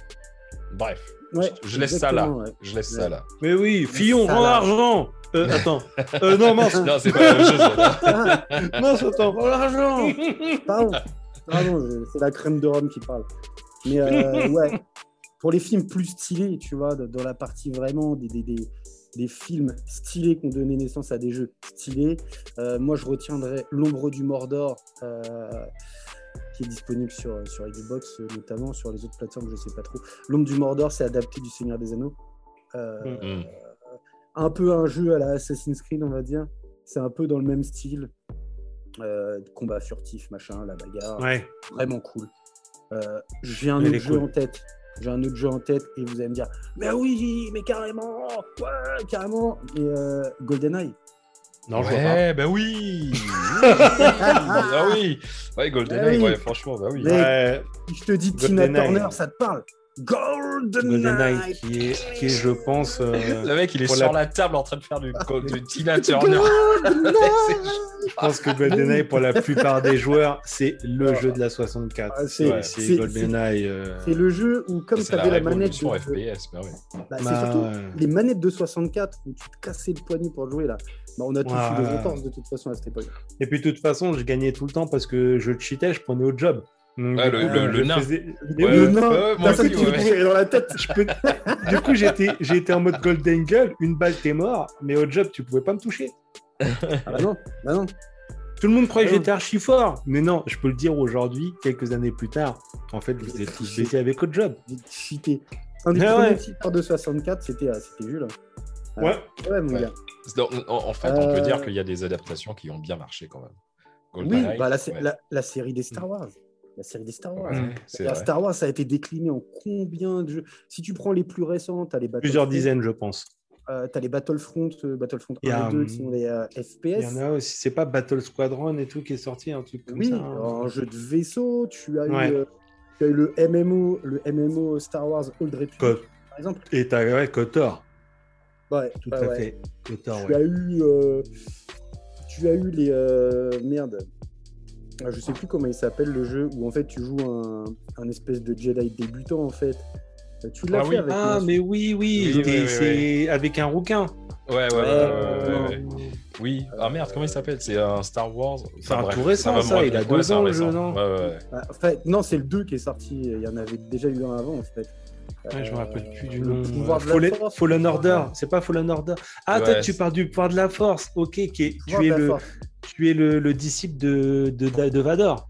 Bref, Ouais, je, je laisse ça là. ouais. Je laisse Ouais. ça là. Mais oui, Fillon, va. l'argent euh, (laughs) Attends. Euh, non, mince. non, c'est pas la même chose. (laughs) Mince, attends. Rends l'argent Pardon, pardon, c'est la crème de Rome qui parle. Mais euh, (laughs) ouais, pour les films plus stylés, tu vois, dans la partie vraiment des, des, des, des films stylés qui ont donné naissance à des jeux stylés, euh, moi je retiendrai L'ombre du Mordor, euh, qui est disponible sur, sur Xbox, notamment sur les autres plateformes, je sais pas trop. L'ombre du Mordor, c'est adapté du Seigneur des Anneaux. Euh, Mm. un peu un jeu à la Assassin's Creed, on va dire. C'est un peu dans le même style. Combat furtif, machin, la bagarre. Ouais. Vraiment cool. J'ai un autre jeu cool. en tête. J'ai un autre jeu en tête et vous allez me dire Mais oui, mais carrément Ouais, carrément Et euh, GoldenEye. Non, je vois pas. Ouais, bah oui. (laughs) ah oui. Ouais, GoldenEye, Ah oui. ouais, franchement, bah oui. Ouais, je te dis Tina GoldenEye. Turner, ça te parle GoldenEye GoldenEye, qui est, qui est, je pense. euh, Le mec, il est sur la- la... table en train de faire du, (laughs) du Tina Turner. (laughs) je pense que GoldenEye, pour la plupart des joueurs, c'est le jeu de la 64. Ah, c'est- Ouais, GoldenEye. euh, C'est le jeu où, comme tu la avais la manette. de- FPS, bah ouais. Bah, c'est bah, surtout ouais. les manettes de 64 où tu te cassais le poignet pour jouer là. Bah, on a tous eu des entorses de toute façon à cette époque. Et puis, de toute façon, je gagnais tout le temps parce que je cheatais, je prenais au job. Donc, le- coup, le- je le nain. faisais- Ouais, moi aussi, qui ouais. tirait dans la tête. Je peux- (laughs) du coup, j'étais, été en mode Golden Gull, une balle, t'es mort, mais au job, tu pouvais pas me toucher. Ah bah non, bah non. Tout le monde croyait que Ouais. j'étais archi fort, mais non, je peux le dire aujourd'hui, quelques années plus tard. En fait, vous êtes tous baisés avec au job. Cheaté. Un des premiers ouais. titres de 64, c'était euh, c'était Jules. Ah, Ouais. Ouais, mon Ouais. gars. Donc, en, en fait, on peut Euh, dire qu'il y a des adaptations qui ont bien marché quand même. Oui, bah, la, sé- ouais. la, la série des Star Wars. La série des Star Wars. Mm. c'est La. Star Wars, ça a été décliné en combien de jeux? Si tu prends les plus récents, tu as les. Plusieurs dizaines, je pense. Euh, t'as les Battlefront, euh, Battlefront 1 Il y a, et 2 hum, qui sont les euh, Il FPS. y en a aussi, c'est pas Battle Squadron et tout qui est sorti, un truc comme Oui, ça. hein. en jeu de vaisseau, tu as, Ouais. eu, tu as eu le MMO, le MMO Star Wars Old Republic, Co- par exemple. Et t'as ouais, KOTOR, Ouais, tout à ouais. fait. KOTOR, Tu as eu, tu as eu les merde. Ah, Je sais plus comment il s'appelle le jeu où en fait tu joues un, un espèce de Jedi débutant en fait. Euh, Tu l'as Ah fait oui. avec Ah, mais oui, oui, Oui, c'est oui, oui, c'est avec un rouquin. Ouais, ouais, ouais, ouais, ouais, ouais, ouais. Oui, ah merde, comment il s'appelle? C'est un Star Wars. C'est un bref, tout récent, ça, il a deux ans, le jeu, non Ouais, ouais, ouais. ah, en fait, non, c'est le 2 qui est sorti. Il y en avait déjà eu un avant en fait. Ouais, je me rappelle plus du nom. pouvoir Fallen, force, Fallen le Order, c'est pas Fallen Order. Ah, Ouais, toi, tu parles du pouvoir de la force. Ok, qui est- pouvoir tu es le, force. tu es le, le disciple de, de, de Vador.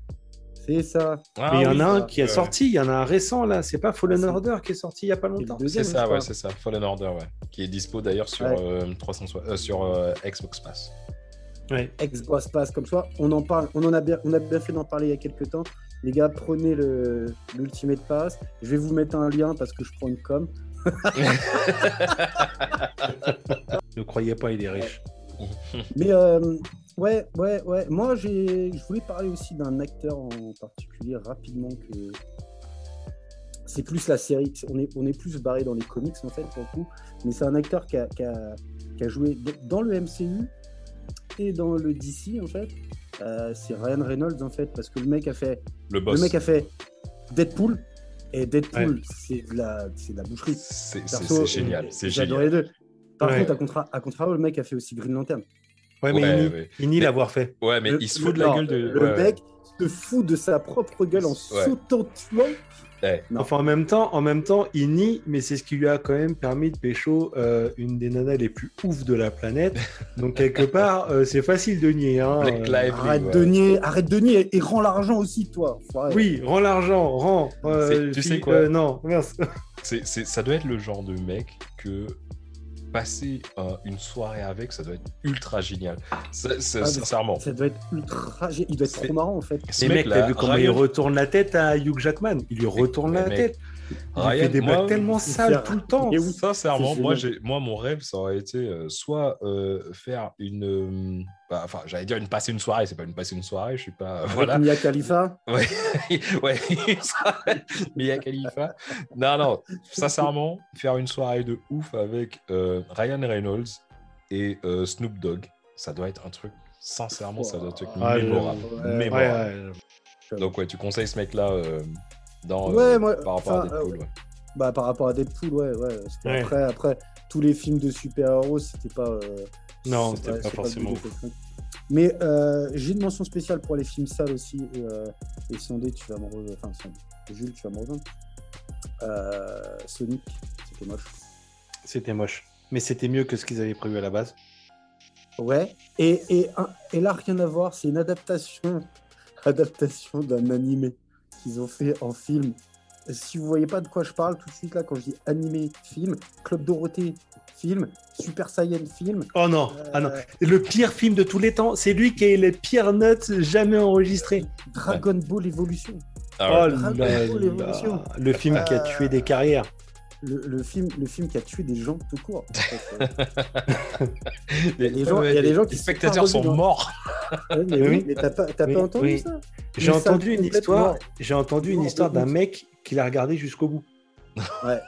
C'est ça. Ah Mais il y en a un ça, qui est sorti, il y en a un récent là. C'est pas Fallen Ah, Order qui est sorti il y a pas longtemps. deuxième, C'est ça, ouais, c'est ça. Fallen Order, ouais. Qui est dispo d'ailleurs sur, Ouais. euh, 360 euh, sur euh, Xbox Pass. Ouais. Xbox Pass comme ça. On en parle, on en a bien, on a bien fait d'en parler il y a quelques temps. Les gars, prenez le l'Ultimate Pass. Je vais vous mettre un lien parce que je prends une com. (laughs) Ne croyez pas, il est riche. Mais euh, ouais, ouais, ouais. Moi, j'ai, je voulais parler aussi d'un acteur en particulier rapidement que c'est plus la série. On est, on est plus barré dans les comics en fait pour le coup. Mais c'est un acteur qui a, qui a- qui a joué dans le MCU et dans le DC en fait. Euh, c'est Ryan Reynolds en fait parce que le mec a fait Le boss. le mec a fait Deadpool et Deadpool c'est de la c'est de la boucherie. C'est génial. C'est j'ai adoré génial. les deux. Par Ouais. contre, à, contra à contrario, le mec a fait aussi Green Lantern. Ouais, mais Ouais, il nie, ouais. il nie l'avoir fait. Ouais, mais Le- il se le- fout de la non, gueule de. Le ouais, ouais. mec se fout de sa propre gueule en Ouais. Ouais. Enfin, en même temps, en même temps, il nie, mais c'est ce qui lui a quand même permis de pécho euh, une des nanas les plus ouf de la planète. Donc quelque (laughs) part, euh, c'est facile de nier. Hein. Euh, Lively, Arrête ouais. de nier, arrête de nier et, rends l'argent aussi, toi. Oui, rends l'argent, rends. euh, tu sais quoi euh, Non, (laughs) c'est- ça doit être le genre de mec que passer euh, une soirée avec, ça doit être ultra génial. Ça- ça- Ah, mais sincèrement. Ça doit être ultra. Il doit être C'est- trop marrant en fait. Les mecs, t'as vu comment Ryan- il retourne la tête à Hugh Jackman? Il lui retourne Mais la mec, tête. Il Ryan, fait des moi- blagues tellement sales tout le temps. Et oui. Sincèrement, moi, j'ai, moi, mon rêve, ça aurait été euh, soit euh, faire une, euh, bah, enfin, j'allais dire une passer une soirée. C'est pas une passer une soirée. Je suis pas, voilà. Mia Khalifa? Ouais, (laughs) ouais, Mia Khalifa. Non, non, sincèrement, faire une soirée de ouf avec euh, Ryan Reynolds et euh, Snoop Dogg, ça doit être un truc. Sincèrement, ça doit être un truc Ah, je- mémorable. ouais, Ouais, mémorable. ouais. Donc ouais, tu conseilles ce mec-là euh, dans Ouais, euh, moi, par rapport à Deadpool. ouais. Bah, par rapport à Deadpool, ouais. ouais. Parce qu'après, après, tous les films de super-héros, c'était pas. euh, Non, c'était pas c'est forcément. Mais euh, j'ai une mention spéciale pour les films sales aussi. Et, euh, et Sandé, tu vas me rejoindre. Enfin, Sandé. Jules, tu vas me rejoindre. Euh, Sonic, c'était moche. C'était moche. Mais c'était mieux que ce qu'ils avaient prévu à la base. Ouais. Et, et, et là, rien à voir, c'est une adaptation, (laughs) adaptation d'un animé qu'ils ont fait en film. Si vous voyez pas de quoi je parle, tout de suite là, quand je dis animé, film, Club Dorothée, film, Super Saiyan, film. Oh non, ah non. euh, Le pire film de tous les temps, c'est lui qui a les pires notes jamais enregistrées. Dragon Ball Evolution. Ah ouais. oh Dragon Ball. Evolution. Le film qui a tué des carrières. Le, le film, le film qui a tué des gens tout court. Les, (laughs) des gens- il y a des gens qui les spectateurs sont morts. Ouais, mais Oui. oui, mais t'as pas, t'as Oui, pas entendu oui. ça J'ai entendu une histoire. J'ai entendu une histoire d'un mec qui l'a regardé jusqu'au bout. Ouais.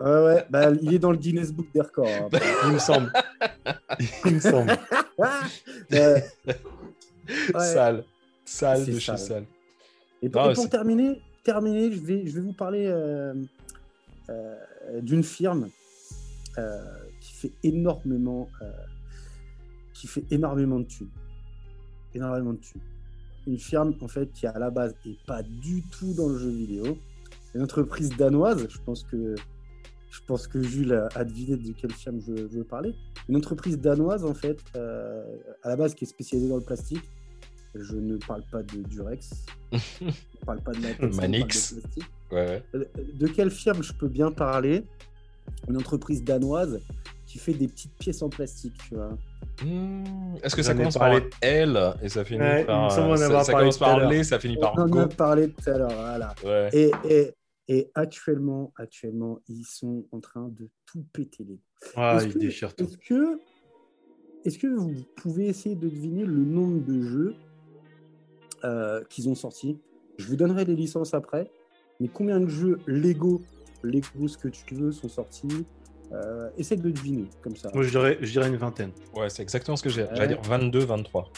Ouais, ouais, bah, il est dans le Guinness Book des records. hein. (laughs) Il me semble. Il me semble. (laughs) Euh. Sale. Sale de chez sale. sale. Et pour, Non, et pour c'est- terminer, terminer je, vais, je vais vous parler euh, d'une firme euh, qui fait énormément, euh, énormément de thunes. Une firme en fait qui à la base est pas du tout dans le jeu vidéo. Une entreprise danoise. Je pense que je pense Jules a, deviné de quelle firme je, veux parler. Une entreprise danoise en fait, euh, à la base qui est spécialisée dans le plastique. Je ne parle pas de Durex. (laughs) Je ne parle pas de Manix. Ouais. Euh, De quelle firme je peux bien parler? Une entreprise danoise qui fait des petites pièces en plastique, tu vois. Hmm, Est-ce que ça commence par parlé. L et ça finit Ouais, par. ça- commence par. L, ça finit par On en a parlé tout à l'heure, voilà. Ouais. Et, et, et actuellement, actuellement, ils sont en train de tout péter les. Ah, Est-ce il que- déchire tout. Est-ce que, est-ce que vous pouvez essayer de deviner le nombre de jeux euh, qu'ils ont sortis Je vous donnerai les licences après. Mais combien de jeux Lego, Lego ce que tu veux, sont sortis euh, Essaye de deviner comme ça. Moi, je dirais, je dirais une vingtaine. Ouais, c'est exactement ce que j'ai. Ouais. J'allais dire 22, 23.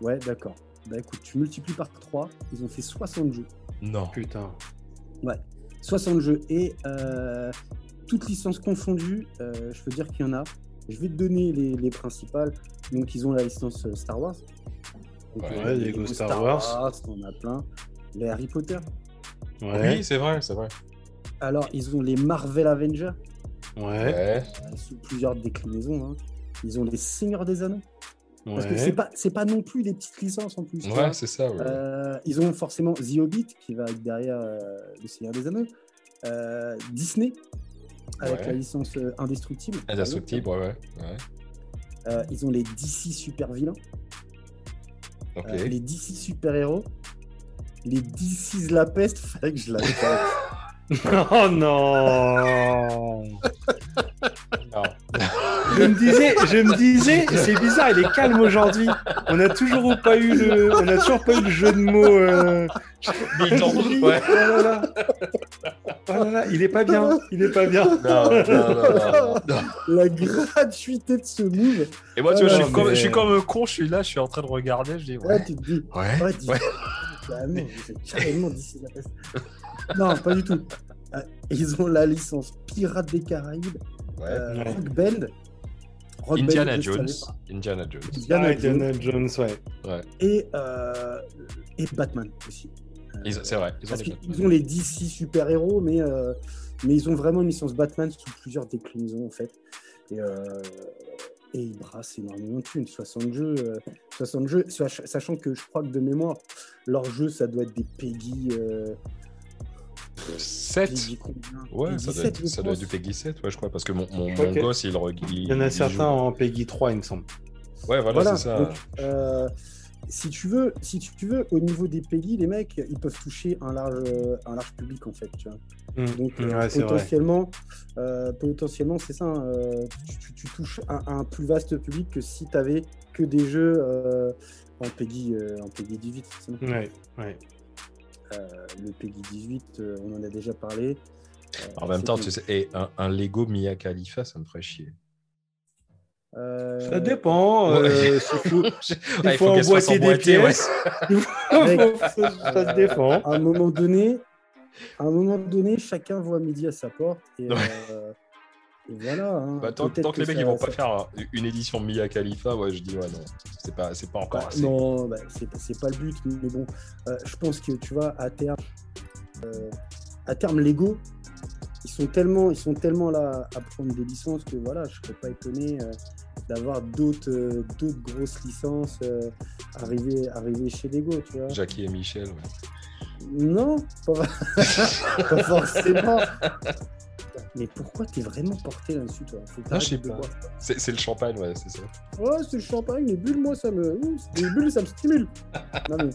Ouais, d'accord. Bah écoute, tu multiplies par 3, ils ont fait 60 jeux. Non. Putain. 60 jeux et euh, toutes licences confondues, euh, je peux dire qu'il y en a. Je vais te donner les, les principales. Donc, ils ont la licence Star Wars. Donc, Ouais, euh, Lego Star Wars. on a plein. Les Harry Potter. Ouais. Oui, c'est vrai, c'est vrai. Alors, ils ont les Marvel Avengers, Ouais. Ouais. euh, sous plusieurs déclinaisons. hein. Ils ont les Seigneurs des Anneaux. Parce que Ouais. c'est pas, c'est pas non plus des petites licences en plus. Ouais, c'est ça. ouais. Euh, ils ont forcément The Hobbit qui va être derrière euh, Le Seigneur des Anneaux. Euh, Disney avec Ouais. la licence euh, Indestructible. Indestructible, ouais, ouais. ouais. Euh, ils ont les DC super vilains, Ok. euh, les DC super héros, les DC's la peste. (laughs) Fallait que je la (laughs) Oh non Non. (laughs) je me disais, je me disais, c'est bizarre, il est calme aujourd'hui. On n'a toujours pas eu le, on a toujours pas eu le jeu de mots. Euh... Ouais. Oh là là. Oh là là, il est pas bien, il est pas bien. Non, non, non, non. La gratuité de ce move. Et moi, tu vois, je, suis comme, je suis comme un con, je suis là, je suis en train de regarder, je dis Ouais, ouais. tu te dis. Ouais. Ouais, dis- Ouais. Bah non, carrément d'ici la peste. Non, pas du tout. Euh, Ils ont la licence Pirates des Caraïbes, Ouais. euh, Ouais. Rock Band. Rock Indiana Jones. Indiana Jones. Indiana Ah, Jones. Indiana Jones, ouais. Et, euh, et Batman aussi. Euh, Ils- C'est vrai. Ils ont Parce des qu'ils ont les DC super-héros, mais, euh, mais ils ont vraiment une licence Batman sous plusieurs déclinaisons, en fait. Et, euh, et ils brassent énormément de thunes. 60 jeux, euh, 60 jeux sach- sachant que je crois que de mémoire, leur jeu, ça doit être des Peggy. Euh, 7 Peggy combien Ouais, Peggy ça doit, 7, être, je ça doit être pense. du Peggy 7, ouais, je crois, parce que mon, mon, que- gosse, il, il, Il y en a certains joue. en Peggy 3, il me semble. Ouais, voilà, Voilà, c'est ça. donc, euh, si tu veux, si tu veux, au niveau des Peggy, les mecs, ils peuvent toucher un large, euh, un large public en fait. Tu vois. Mm. Donc ouais, vrai. potentiellement, euh, potentiellement, c'est ça. hein, euh, tu, tu- tu touches un, un plus vaste public que si tu avais que des jeux euh, en Peggy, euh, en Peggy 18. forcément. Ouais, ouais. Euh, le Peggy 18, euh, on en a déjà parlé. Euh, En même temps, c'est- tu sais, et un, un Lego Mia Khalifa, ça me ferait chier. euh, Ça dépend. euh, Ouais. s'il faut, (laughs) il faut emboîter des pièces. (laughs) Mec, ça se défend. à un moment donné, à un moment donné, chacun voit midi à sa porte et, Ouais. euh, voilà. hein. Bah, tant, que les mecs ils vont ça- pas faire un- une édition Mia Khalifa, ouais, je dis ouais, non, c'est pas, c'est pas encore Bah, assez. non, bah, c'est c'est pas le but, mais bon, euh, je pense que tu vois, à terme, euh, à terme, Lego, ils sont tellement, ils sont tellement là à prendre des licences que voilà, je serais pas étonné euh, d'avoir d'autres, euh, d'autres grosses licences euh, arriver, arriver chez Lego, tu vois. Jackie et Michel, ouais. Non, pas, (laughs) pas forcément. Mais pourquoi t'es vraiment porté là-dessus, toi? Faut Ah, je sais pas. C'est le champagne, ouais, c'est ça. Ouais, c'est le champagne, les bulles, moi, ça me. Les bulles, ça me stimule. (laughs) Non, mais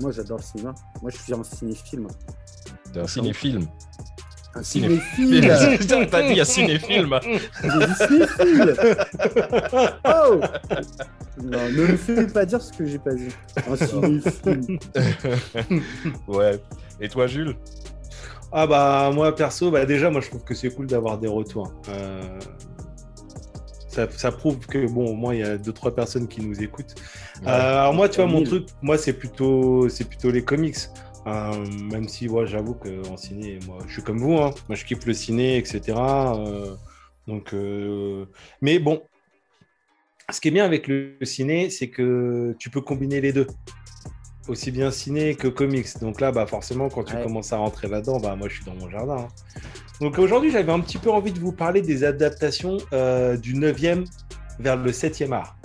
moi, j'adore le cinéma. Moi, je suis un cinéphile. T'es un cinéfilm. Un Ciné- cinéphile (laughs) T'as dit un dit cinéphile Oh Non, ne me fais pas dire ce que j'ai pas dit. Un cinéphile. (laughs) Ouais. Et toi, Jules? Ah bah moi perso, bah déjà moi je trouve que c'est cool d'avoir des retours. Euh, Ça, ça prouve que bon au moins il y a deux trois personnes qui nous écoutent. Ouais. Euh, alors moi tu vois mon truc, moi c'est plutôt c'est plutôt les comics. Euh, même si moi j'avoue que en ciné, moi je suis comme vous, hein. moi je kiffe le ciné, etc. Donc mais bon, ce qui est bien avec le ciné, c'est que tu peux combiner les deux. Aussi bien ciné que comics. Donc là, bah forcément, quand tu Ouais. commences à rentrer là-dedans, bah moi je suis dans mon jardin. hein. Donc aujourd'hui, j'avais un petit peu envie de vous parler des adaptations euh, du 9e vers le 7e art.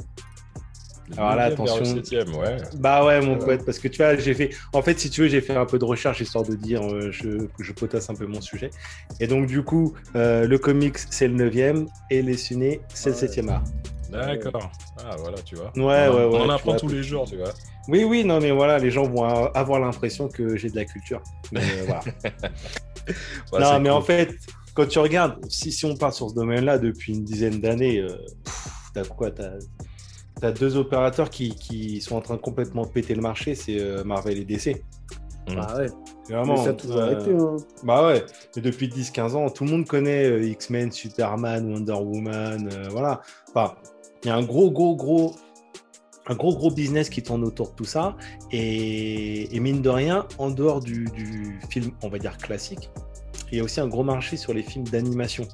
Alors là, Neuvième vers le attention. septième, ouais. Bah ouais, mon Ouais. pote, parce que tu vois, j'ai fait. En fait, si tu veux, j'ai fait un peu de recherche histoire de dire euh, je, que je potasse un peu mon sujet. Et donc, du coup, euh, le comics, c'est le 9e et les ciné, c'est Ouais. le 7e art. D'accord. Ah, voilà, tu vois. Ouais, on, ouais, ouais. On en apprend vois, tous les jours, tu vois. Oui, oui, non, mais voilà, les gens vont avoir l'impression que j'ai de la culture. Mais euh, voilà. (laughs) Ouais, non, mais cool. en fait, quand tu regardes, si, si on part sur ce domaine-là depuis une dizaine d'années, euh, t'as quoi T'as as deux opérateurs qui, qui sont en train de complètement péter le marché, c'est euh, Marvel et DC. Ah ouais, Vraiment, mais ça a toujours euh, arrêté. Hein. Bah ouais, et depuis 10-15 ans, tout le monde connaît euh, X-Men, Superman, Wonder Woman, euh, voilà. Enfin, il y a un gros, gros, gros, un gros, gros business qui tourne autour de tout ça. Et, et mine de rien, en dehors du, du film, on va dire classique, il y a aussi un gros marché sur les films d'animation.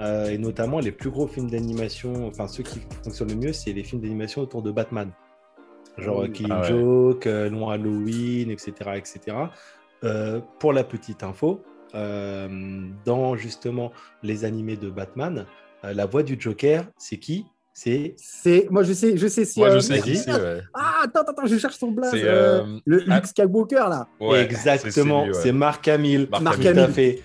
Euh, et notamment, les plus gros films d'animation, enfin ceux qui fonctionnent le mieux, c'est les films d'animation autour de Batman. Genre Oui. Killing Ah ouais. Joke, euh, Long Halloween, etc. etc. Euh, pour la petite info, euh, dans justement les animés de Batman, euh, la voix du Joker, c'est qui? C'est C'est, moi je sais, je sais si. Moi, euh, je sais vas-y. qui c'est, ouais. (laughs) Ah attends, attends, je cherche son blaze. Euh, euh, le. Luke Skywalker là. Ouais, exactement, c'est ouais. Mark Hamill. Mark Mark Tout Hamill. à fait.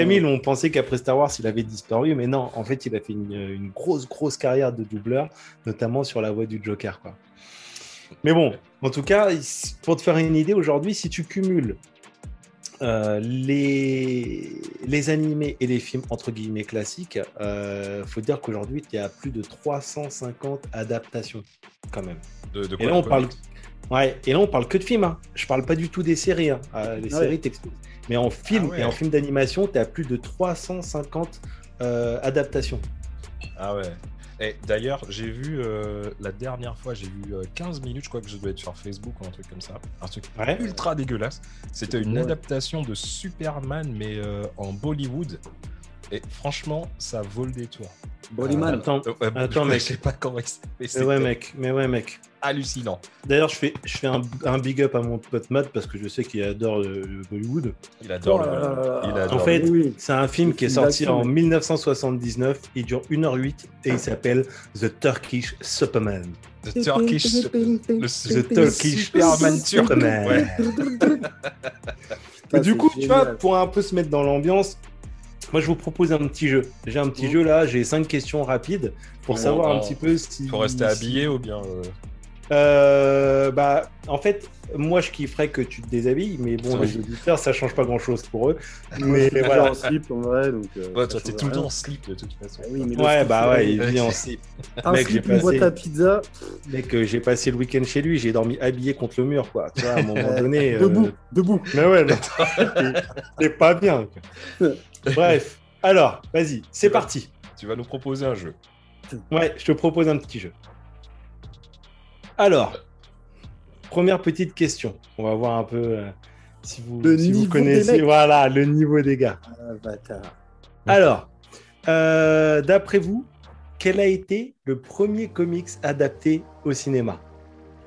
Hamill, on pensait qu'après Star Wars, il avait disparu, mais non, en fait, il a fait une, une grosse, grosse carrière de doubleur, notamment sur la voix du Joker. Quoi. Mais bon, en tout cas, pour te faire une idée, aujourd'hui, si tu cumules euh, les... les animés et les films entre guillemets classiques, euh, faut dire qu'aujourd'hui, il y a plus de 350 adaptations quand même. De, de Et là, on parle, ouais, et là, on parle que de films. Hein. Je parle pas du tout des séries. hein. Euh, les Ah ouais. séries, t'expliquent. Mais en film Ah ouais. et en film d'animation, tu as plus de 350 euh, adaptations. Ah ouais. Et d'ailleurs, j'ai vu euh, la dernière fois, j'ai vu euh, 15 minutes, je crois que je dois être sur Facebook ou un truc comme ça. Un truc Ouais. ultra dégueulasse. C'était une Ouais. adaptation de Superman, mais euh, en Bollywood. Et franchement, ça vaut le détour. Bollyman. Attends, Euh, Attends, je mec. sais pas comment il s'appelle, mais ouais, mec. Mais ouais, mec. hallucinant. D'ailleurs, je fais, je fais un, un big up à mon pote Matt parce que je sais qu'il adore le, le Bollywood. Il adore Oh le. Il là. adore En fait, oui. C'est un film qui est sorti en ouais. 1979. Il dure 1h08 et il s'appelle The Turkish Superman. The Turkish. Le, The Turkish Superman. Ouais. (laughs) Du coup, tu vois, pour un peu se mettre dans l'ambiance, moi je vous propose un petit jeu. J'ai un petit jeu là, j'ai cinq questions rapides pour Bon, savoir un on- petit peu si. Faut rester si- habillé ou bien. euh, Euh, bah, en fait, moi je kifferais que tu te déshabilles, mais bon, les auditeurs, ça change pas grand chose pour eux. (laughs) Mais (laughs) voilà. en slip en vrai, donc. euh, Ouais, toi, t'es tout le temps en slip de toute façon. Ah oui, mais Ouais, bah ouais, il vit en slip. Un Mec, j'ai slip, une boîte passé- à pizza, Mec, euh, j'ai passé le week-end chez lui, j'ai dormi habillé contre le mur, quoi. Tu vois, à un moment (laughs) donné. euh, debout, debout. Mais ouais. T'es- t'es pas bien. Bref, alors, vas-y, c'est Tu vas- parti. Tu vas nous proposer un jeu. Ouais, je te propose un petit jeu. Alors, première petite question. On va voir un peu euh, si vous, Le si vous niveau des connaissez. mecs. Voilà, le niveau des gars. Ah, bâtard. Alors, euh, d'après vous, quel a été le premier comics adapté au cinéma?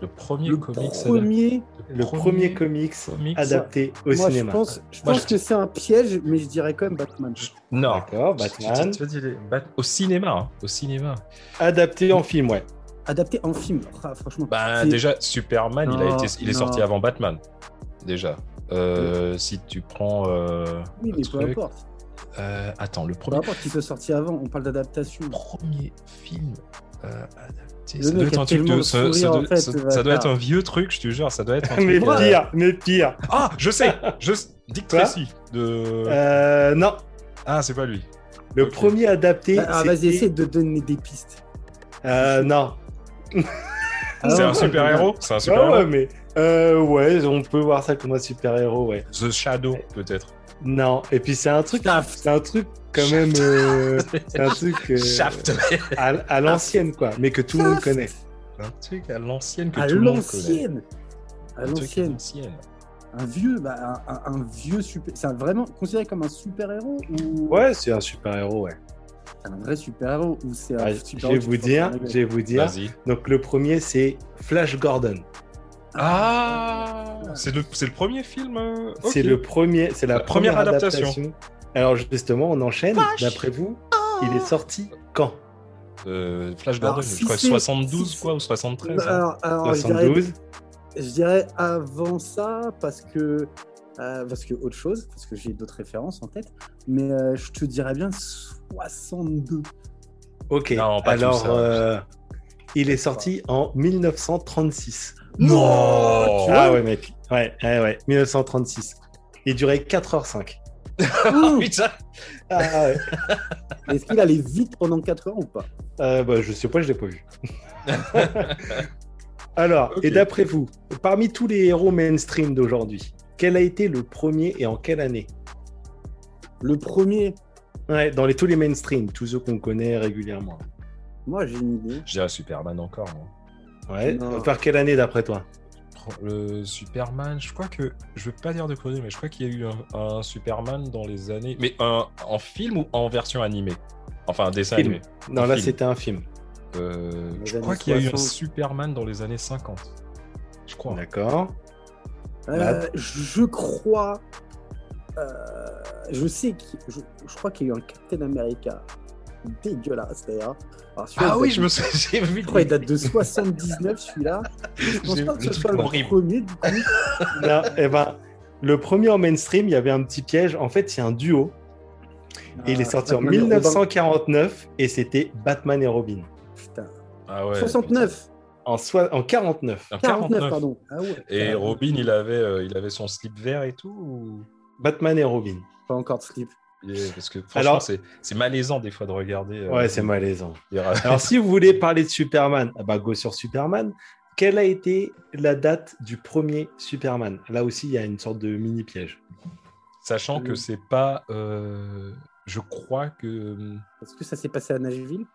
Le premier Le comics. premier, Le premier, comics comics adapté au moi je cinéma. pense, je Moi, pense je- que c'est un piège, mais je dirais quand même Batman. Non. D'accord, Batman. Bat- Au cinéma, hein, au cinéma. Adapté en film, ouais. Adapté en film, Ah, franchement. Bah déjà, Superman, il, a été, il est non. sorti avant Batman. Déjà. Euh, Si tu prends. euh, Oui, mais peu importe. euh, attends, le Peu premier, importe qu'il soit sorti avant, on parle d'adaptation. premier film euh, adapté. Ça doit être un truc tellement de. le Ça, ça sourire, doit, en fait, ça- le ça doit être bâtard. un vieux truc, je te jure, ça doit être un (laughs) mais truc. euh, pire, mais pire. Ah, je sais je... Dick Tracy. De... Euh, non, Ah, c'est pas lui. le premier adapté. Ah, vas-y, essaie de donner des pistes. Euh, non. Ah, c'est ouais, un super-héros C'est un Ah super-héros ouais, mais. Euh, ouais, on peut voir ça comme un super-héros, ouais. The Shadow, peut-être. Non, et puis c'est un truc. C'est un truc quand même. euh, c'est un (laughs) truc. euh, Shaft. à, à l'ancienne, quoi, mais que tout le monde connaît. un truc à l'ancienne que À tout le monde connaît. l'ancienne. À l'ancienne. Un vieux, bah, un, un- vieux super. C'est un- vraiment considéré comme un super-héros ou? Ouais, c'est un super-héros, ouais. c'est un vrai super-héros ou c'est un Ah, je super-héros vais qui vous dire, je vais vous dire. Vas-y. Donc le premier, c'est Flash Gordon. Ah C'est le, c'est le premier film euh. C'est le premier, c'est la, La première première, adaptation. adaptation. Alors justement, on enchaîne. D'après vous, il est sorti quand? Euh, Flash Gordon, si je crois que c'est- 72 si quoi, ou 73. hein. Alors, alors, je, dirais, 72. je dirais avant ça parce que euh, parce que autre chose, parce que j'ai d'autres références en tête, mais euh, je te dirais bien 62. Ok. Non, pas tout Alors, ça. euh, il est sorti en 1936. Non tu Ah ouais, mec. Ouais, ouais, ouais. 1936. Il durait 4h05. Ah, (laughs) putain Ah ouais. (laughs) Est-ce qu'il allait vite pendant 4 heures ou pas? Euh, bah, je sais pas, je l'ai pas vu. (laughs) Alors, et d'après vous, parmi tous les héros mainstream d'aujourd'hui, quel a été le premier et en quelle année? Le premier, Ouais, dans les, tous les mainstream, tous ceux qu'on connaît régulièrement. moi j'ai une idée. Je dirais Superman encore. moi. Ouais. Non. Par quelle année d'après toi Le Superman, je crois que. Je veux pas dire de conneries, mais je crois qu'il y a eu un, un Superman dans les années. Mais un, en film ou en version animée? Enfin, un dessin Film. animé. Non, Un là film. c'était un film. Euh, je crois qu'il y a eu un 60. Superman dans les années 50. Je crois. D'accord. Euh, je crois. euh, je sais je crois qu'il y a eu un Captain America dégueulasse d'ailleurs. Ah il oui, date je de- me souviens, (laughs) j'ai vu. Je crois qu'il date de 79 celui-là. (laughs) Je pense pas que le ce soit le horrible. premier du coup. (laughs) Non, eh ben, le premier en mainstream, il y avait un petit piège. En fait, c'est un duo. Et il est Ah, sorti en Batman et Robin. 1949 et c'était Batman et Robin. Putain. Ah ouais, 69. En, soi- en 49. putain. En 49, 49. pardon. Ah ouais. Et. Robin, il avait, euh, il avait son slip vert et tout ou... Batman et Robin. Pas encore de slip. Parce que franchement, c'est malaisant des fois de regarder. euh, Ouais, c'est malaisant. (laughs) Alors, si vous voulez parler de Superman, ah bah, go sur Superman. Quelle a été la date du premier Superman? Là aussi, il y a une sorte de mini piège. Sachant que Euh. c'est pas. euh, je crois que. Est-ce que ça s'est passé à Nashville?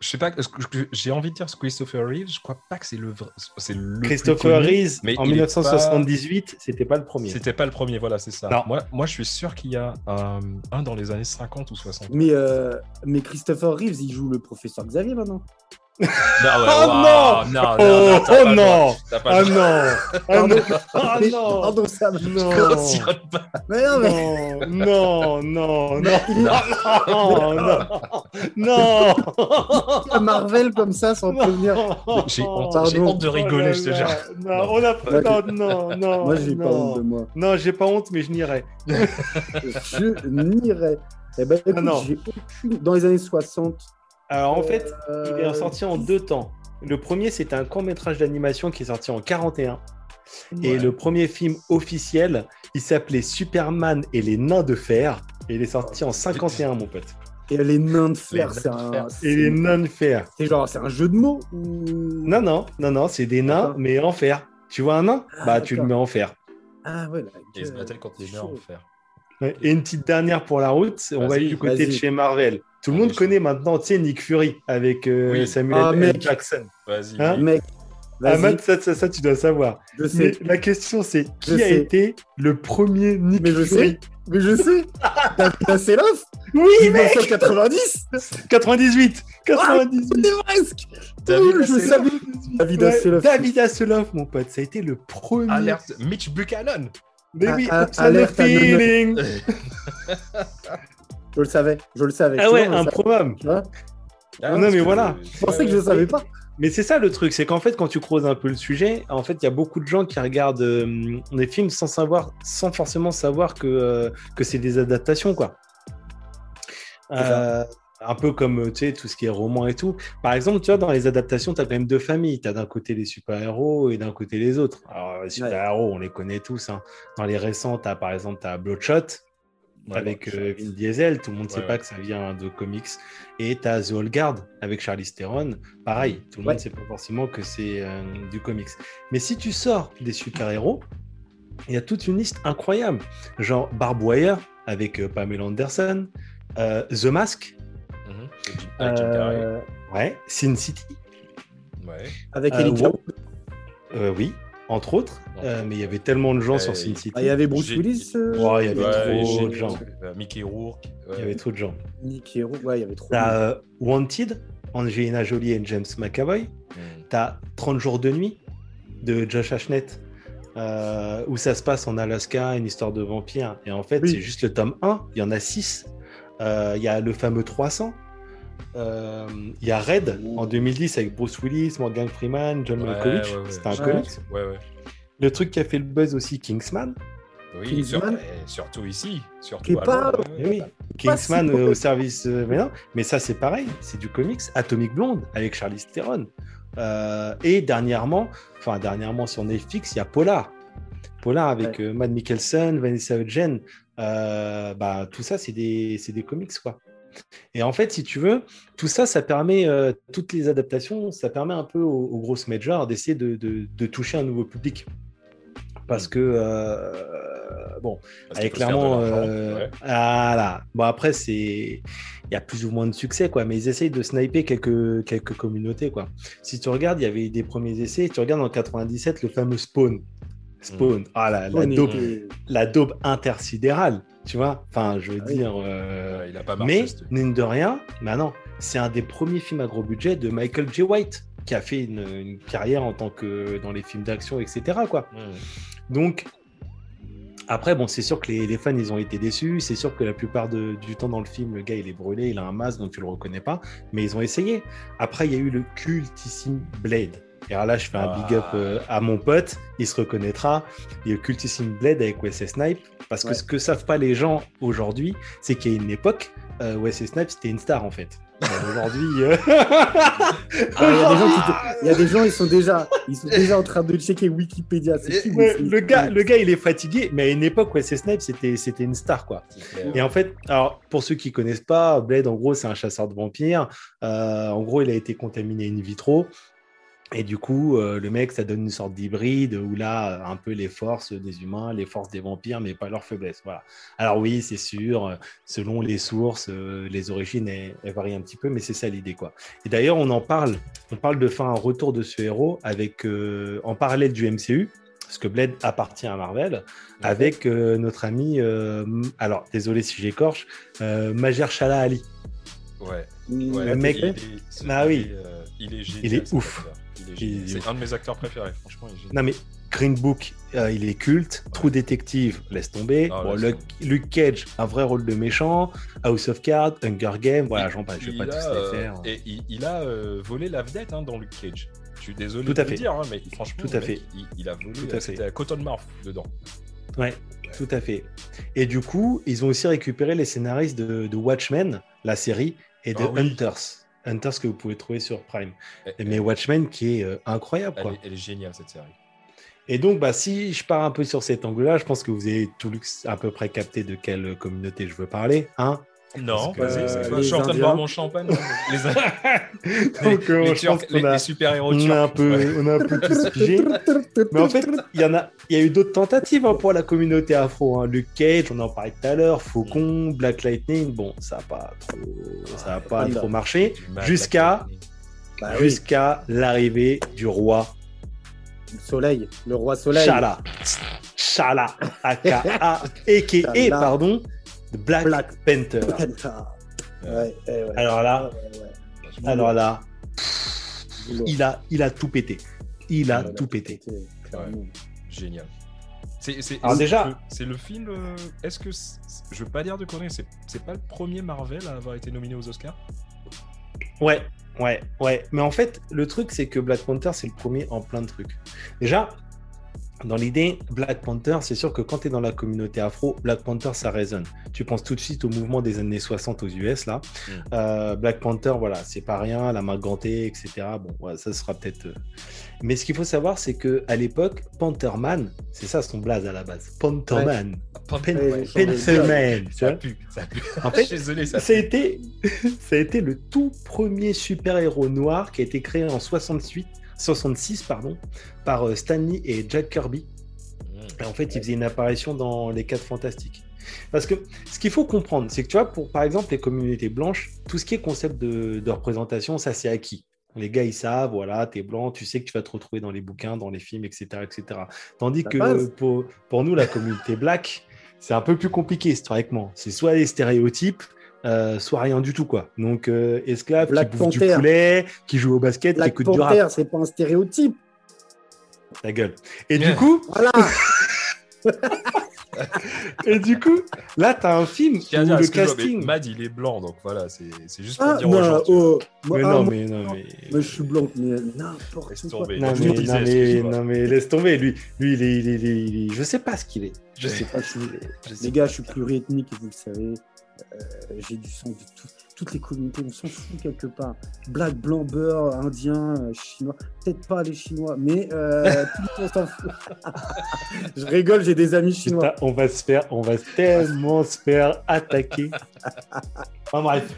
Je sais pas, j'ai envie de dire ce Christopher Reeves, je crois pas que c'est le vrai- c'est le Christopher connu, Reeves, mais en il est 1978, c'était pas le premier. C'était pas le premier, voilà, c'est ça. Non. Moi, moi, je suis sûr qu'il y a un, un dans les années 50 ou 60. mais, euh, mais Christopher Reeves, il joue le professeur Xavier maintenant. Non, ouais, (laughs) Oh non non, Oh, non, oh pas non pas Ah le droit. non Ah non Ah non (laughs) Pardon, Sam. Non pas. Mais non, mais. Non, non, non, non, non, non, non, Marvel comme ça sans prévenir. J'ai honte, j'ai honte de rigoler, je te Oh jure. Non, on a Ouais, non, non, non, Moi, j'ai pas non. honte de moi. Non, j'ai pas honte, mais je n'irai. (laughs) Je n'irai. Eh ben, écoute, Ah non. j'ai aucune. Dans les années 60. Alors en fait, il est euh, sorti en deux temps. Le premier, c'était un court métrage d'animation qui est sorti en 41. Et le premier film officiel, il s'appelait Superman et les nains de fer. Et il est sorti en 51, mon pote. Et les nains de fer, c'est un. fer. c'est- Et les nains de fer. C'est genre, c'est un jeu de mots ou... Non, non, non, non, c'est des nains, mais en fer. Tu vois un nain? Ah, Bah, tu le mets en fer. Ah ouais, la Et ils se gueule. battaient contre les nerfs en Chaud. fer. Ouais. Et une petite dernière pour la route, on va aller du côté de chez Marvel. Tout le monde connaît maintenant, tu sais, Nick Fury avec euh, Oui. Samuel Ah, L. Jackson. Vas-y. Hein. Mec, Ah, vas-y, Matt, ça, ça, ça, tu dois savoir. je Mais sais. la question, c'est qui Je a sais. été le premier Nick Mais je Fury sais. Mais je sais. (laughs) David Hasselhoff Oui, mec 1990 98 98 C'est presque David savais. David Ouais, Hasselhoff. David Hasselhoff, mon pote, ça a été le premier. Alerte Mitch Buchanan. Mais oui, Ah, ah, alerte à feeling. (laughs) (laughs) Je le savais. Je le savais. Ah ouais, vois, improbable. Ah, Non, mais voilà. je- pensais que je le savais pas. Mais c'est ça le truc, c'est qu'en fait, quand tu creuses un peu le sujet, en fait, il y a beaucoup de gens qui regardent euh, des films sans savoir, sans forcément savoir que, euh, que c'est des adaptations, quoi. Euh, un peu comme tu sais tout ce qui est roman et tout. Par exemple, tu vois, dans les adaptations, tu as quand même deux familles. Tu as d'un côté les super-héros et d'un côté les autres. Alors, les super-héros, on les connaît tous. hein. Dans les récents, tu as par exemple t'as Bloodshot Ouais, avec euh, Vin Diesel. Tout le monde ne sait Ouais, pas que ça vient de comics. Et tu as The Old Guard avec Charlize Theron. Pareil, tout le Ouais. monde ne sait pas forcément que c'est euh, du comics. Mais si tu sors des super-héros, il y a toute une liste incroyable. Genre Barb Wire avec euh, Pamela Anderson, euh, The Mask, Mhm. Euh, ouais, Sin City, Ouais. Avec Euh, Elijah Wo- euh, oui, entre autres. Euh, mais il y avait tellement de gens Euh, sur Sin City. Ah, il y avait Bruce Willis, euh, Ouais, il y avait Ouais, trop de gens. euh, Mickey Rourke. Il y ouais. avait trop de gens. Nicky Roux. Ouais, il y avait trop. T'as euh, Wanted, Angelina Jolie et James McAvoy. Mhm. T'as 30 jours de nuit de Josh Ashnet. euh, où ça se passe en Alaska, une histoire de vampire. Et en fait, Oui. c'est juste le tome 1. Il y en a 6. Il y a le fameux 300. Euh, Il y a Red en 2010 avec Bruce Willis, Morgan Freeman, John Ouais, Malkovich. ouais, ouais. C'était un comics. Ouais, ouais. Le truc qui a fait le buzz aussi, Kingsman. Oui, Kingsman. surtout ici. Surtout à pas- Londres, Eh oui, Kingsman si euh, au service. euh, mais, non, mais ça, c'est pareil, c'est du comics. Atomic Blonde avec Charlize Theron. Euh, et dernièrement, enfin, dernièrement sur Netflix, il y a Polar. Polar avec euh, Matt Mikkelsen, Vanessa Hudgens. Euh, bah, tout ça, c'est des, c'est des comics, quoi. Et en fait, si tu veux, tout ça, ça permet, euh, toutes les adaptations, ça permet un peu aux, aux grosses majors d'essayer de, de- de toucher un nouveau public. Parce que, euh, bon, Parce avec clairement. euh, ouais. Voilà. Bon, après, c'est. Il y a plus ou moins de succès, quoi. Mais ils essayent de sniper quelques, quelques communautés, quoi. Si tu regardes, il y avait des premiers essais. Tu regardes en 97 le fameux Spawn. Spawn. Ah, la, la, daube intersidérale. Tu vois Enfin, je veux Ah dire. euh, Ouais, il a pas marché. mais, mine de rien, bah non, c'est un des premiers films à gros budget de Michael J. White, qui a fait une, une carrière en tant que dans les films d'action, etc. Quoi. Donc, après, bon, c'est sûr que les, les fans, ils ont été déçus. C'est sûr que la plupart de- du temps dans le film, le gars, il est brûlé, il a un masque, donc tu le reconnais pas. Mais ils ont essayé. Après, il y a eu le cultissime Blade. Et alors là, je fais un Ah. big up euh, à mon pote, il se reconnaîtra. Il y a cultissime Blade avec Wesley Snipe. Parce que Ouais. ce que savent pas les gens aujourd'hui, c'est qu'il y a une époque, euh, Wesley Snipes c'était une star en fait. Euh, Aujourd'hui, euh, (laughs) Ah, Il y, a des gens qui- il y a des gens, ils sont déjà, ils sont déjà en train de checker Wikipédia. C'est qui, ouais, le gars, le gars, il est fatigué, mais à une époque, Wesley Snipes c'était c'était une star quoi. Et en fait, alors pour ceux qui connaissent pas, Blade, en gros, c'est un chasseur de vampires. Euh, en gros, il a été contaminé in vitro. Et du coup, euh, le mec, ça donne une sorte d'hybride où là, un peu les forces des humains, les forces des vampires, mais pas leurs faiblesses. Voilà. Alors oui, c'est sûr, euh, selon les sources, euh, les origines, elles, elles varient un petit peu, mais c'est ça l'idée, quoi. Et d'ailleurs, on en parle. On parle de faire un retour de ce héros avec, euh, en parallèle du MCU, parce que Blade appartient à Marvel, avec euh, notre ami, euh, alors désolé si j'écorche, euh, Mahershala Ali. Ouais. Mm, ouais, Le mec- Ah oui. euh, il est génial. Il est ouf. C'est un de mes acteurs préférés. Franchement, il est génial. Non mais Green Book, euh, il est culte. True Detective, laisse tomber. Ah, Bon, laisse Luke, Luke Cage, un vrai rôle de méchant. House of Cards, Hunger Games, voilà, j'en passe. Je vais pas tous les euh, faire. Et il, il a euh, volé la vedette hein, dans Luke Cage. Je suis désolé Tout de à le fait. dire, hein, mais franchement, Tout à mec, fait. Il, il a volé. C'était Cotton Mouth dedans. Ouais, tout à fait. Et du coup, ils ont aussi récupéré les scénaristes de, de Watchmen, la série, et de Ah oui. Hunters. Hunters que vous pouvez trouver sur Prime. Et- Mais et- Watchmen qui est euh, incroyable, elle, quoi. elle est géniale cette série. Et donc, bah, si je pars un peu sur cet angle-là, je pense que vous avez tout à peu près capté de quelle communauté je veux parler. Hein Non, vas-y, euh, je suis en train de boire mon champagne. les, donc, euh, les, Turcs- les- a, les super-héros on a un peu, Ouais. on a un peu tous figé. Mais en fait, il y en a, il y a eu d'autres tentatives hein, pour la communauté afro. Hein. Luke Cage, on en parlait tout à l'heure, Faucon, Black Lightning. Bon, ça n'a pas trop, ça a pas Ouais, trop bah, marché jusqu'à- Bah oui, jusqu'à l'arrivée du roi le soleil, le roi soleil. Chala. Chala, aka, aka, pardon, Black, Black Panther. Penta. Ouais, ouais, ouais. Alors là, Ouais, ouais, ouais. alors là, Boulot. il a, il a tout pété. Il a tout pété. Génial. C'est, c'est, Alors c'est déjà- le- c'est le film. euh, Est-ce que c'est- je veux pas dire de conneries, c'est, c'est pas le premier Marvel à avoir été nominé aux Oscars? Ouais, ouais, ouais. Mais en fait, le truc, c'est que Black Panther, c'est le premier en plein de trucs. Déjà, dans l'idée, Black Panther, c'est sûr que quand tu es dans la communauté afro, Black Panther, ça résonne. Tu penses tout de suite au mouvement des années 60 aux US, là. Mm. Euh, Black Panther, voilà, c'est pas rien, la main gantée, etc. Bon, ouais, ça sera peut-être. euh. Mais ce qu'il faut savoir, c'est que à l'époque, Pantherman, c'est ça son blaze à la base. Pantherman. Ouais, Pantherman, tu Ça pue, ça pue. En fait, Je suis (laughs) désolé, ça ça a, été, (laughs) ça a été le tout premier super-héros noir qui a été créé en 68, 66 pardon, par euh, Stanley et Jack Kirby. Mm. Et en fait, il faisait une apparition dans les 4 Fantastiques. Parce que ce qu'il faut comprendre, c'est que tu vois, pour par exemple les communautés blanches, tout ce qui est concept de, de représentation, ça c'est acquis. Les gars, ils savent, voilà, t'es blanc, tu sais que tu vas te retrouver dans les bouquins, dans les films, etc. etc. Tandis que pour, pour nous, la communauté black, c'est un peu plus compliqué historiquement. C'est soit les stéréotypes, euh, soit rien du tout, quoi. Donc, euh, esclave Black qui bouffe du Panther. poulet, qui joue au basket, Black qui écoute du rap. Panther, c'est pas un stéréotype. Ta gueule. Et Yeah. du coup, Voilà. (laughs) et du coup, là, t'as un film où dire, le casting. Mad, il est blanc, donc voilà, c'est, c'est juste pour Ah, dire aux gens. vois. oh, Mais ah, non, moi, mais non, mais. moi, je suis blanc, mais n'importe Laisse quoi. tomber. Non, mais, disais, non, mais, non, mais laisse tomber. Lui, lui il, est, il, est, il, est, il est- Je sais pas ce qu'il est. Je sais pas. Suis- Je sais Les gars, je suis pluriethnique, vous le savez. Euh, J'ai du sang de tout- toutes les communautés, on s'en fout quelque part. Black, blanc, beurre, indien, euh, chinois. Peut-être pas les chinois, mais euh, (laughs) tout le monde s'en fout. (laughs) je rigole, j'ai des amis chinois. Putain, on va se faire, on va tellement se faire attaquer. (laughs) Enfin bref.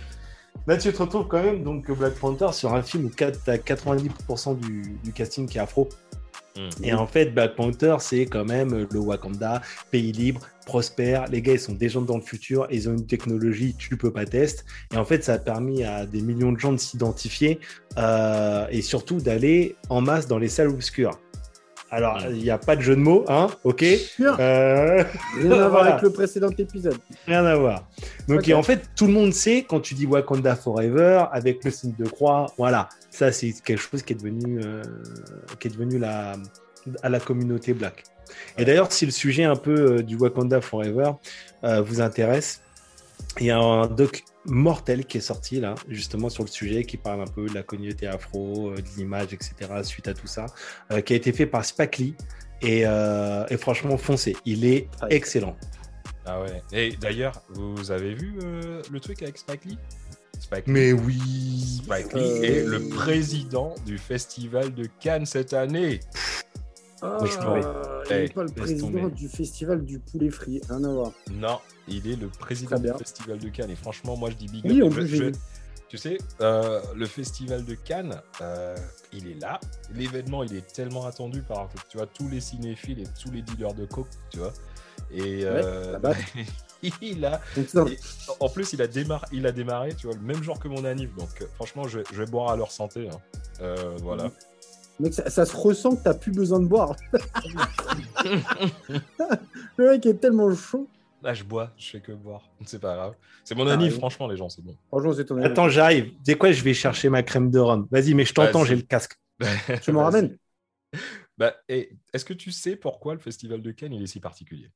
Là, tu te retrouves quand même donc Black Panther sur un film où tu as 90% du, du casting qui est afro. Mm. Et en fait, Black Panther, c'est quand même le Wakanda, pays libre, prospère. Les gars, ils sont des gens dans le futur. Ils ont une technologie, tu peux pas tester. Et en fait, ça a permis à des millions de gens de s'identifier euh, et surtout d'aller en masse dans les salles obscures. Alors, il n'y a pas de jeu de mots, hein, ok Euh, rien à (laughs) voir avec le précédent épisode. Rien à voir. Donc, Ok. et en fait, tout le monde sait quand tu dis Wakanda Forever avec le signe de croix, voilà, ça c'est quelque chose qui est devenu, euh, qui est devenu la, à la communauté black. Et d'ailleurs, si le sujet un peu euh, du Wakanda Forever euh, vous intéresse, il y a un doc mortel qui est sorti là, justement sur le sujet, qui parle un peu de la communauté afro, euh, de l'image, etc. suite à tout ça, euh, qui a été fait par Spike Lee. Et, euh, et franchement, foncé. Il est Ah, excellent. Ah ouais. Et d'ailleurs, vous avez vu euh, le truc avec Spike Lee? Spike Lee, Mais oui. Spike Lee Euh, est le président du festival de Cannes cette année. Ah, Laisse tomber. il n'est Hey, pas le président tomber. du festival du poulet frit. Rien à voir. Non, il est le président du festival de Cannes. Et franchement, moi, je dis big Oui, up. Je- je-. Tu sais, euh, le festival de Cannes, euh, il est là. L'événement, il est tellement attendu par tu vois, tous les cinéphiles et tous les dealers de coke, tu vois. Et euh, la batte. (laughs) il a, Et en plus, il a, démarré, il a démarré, tu vois, le même jour que mon anniv. Donc, euh, franchement, je, je vais boire à leur santé. hein. Euh, voilà. Mec, ça, ça se ressent que t'as plus besoin de boire. (laughs) le mec est tellement chaud. Là, je bois, je fais que boire. C'est pas grave. C'est mon Ah, anniv, oui. franchement, les gens, c'est bon. Franchement, c'est ton Attends, j'arrive. Tu sais quoi, je vais chercher ma crème de rhum. Vas-y, mais je t'entends, j'ai le casque. Tu me ramènes (laughs) Bah, Est-ce que tu sais pourquoi le festival de Cannes il est si particulier?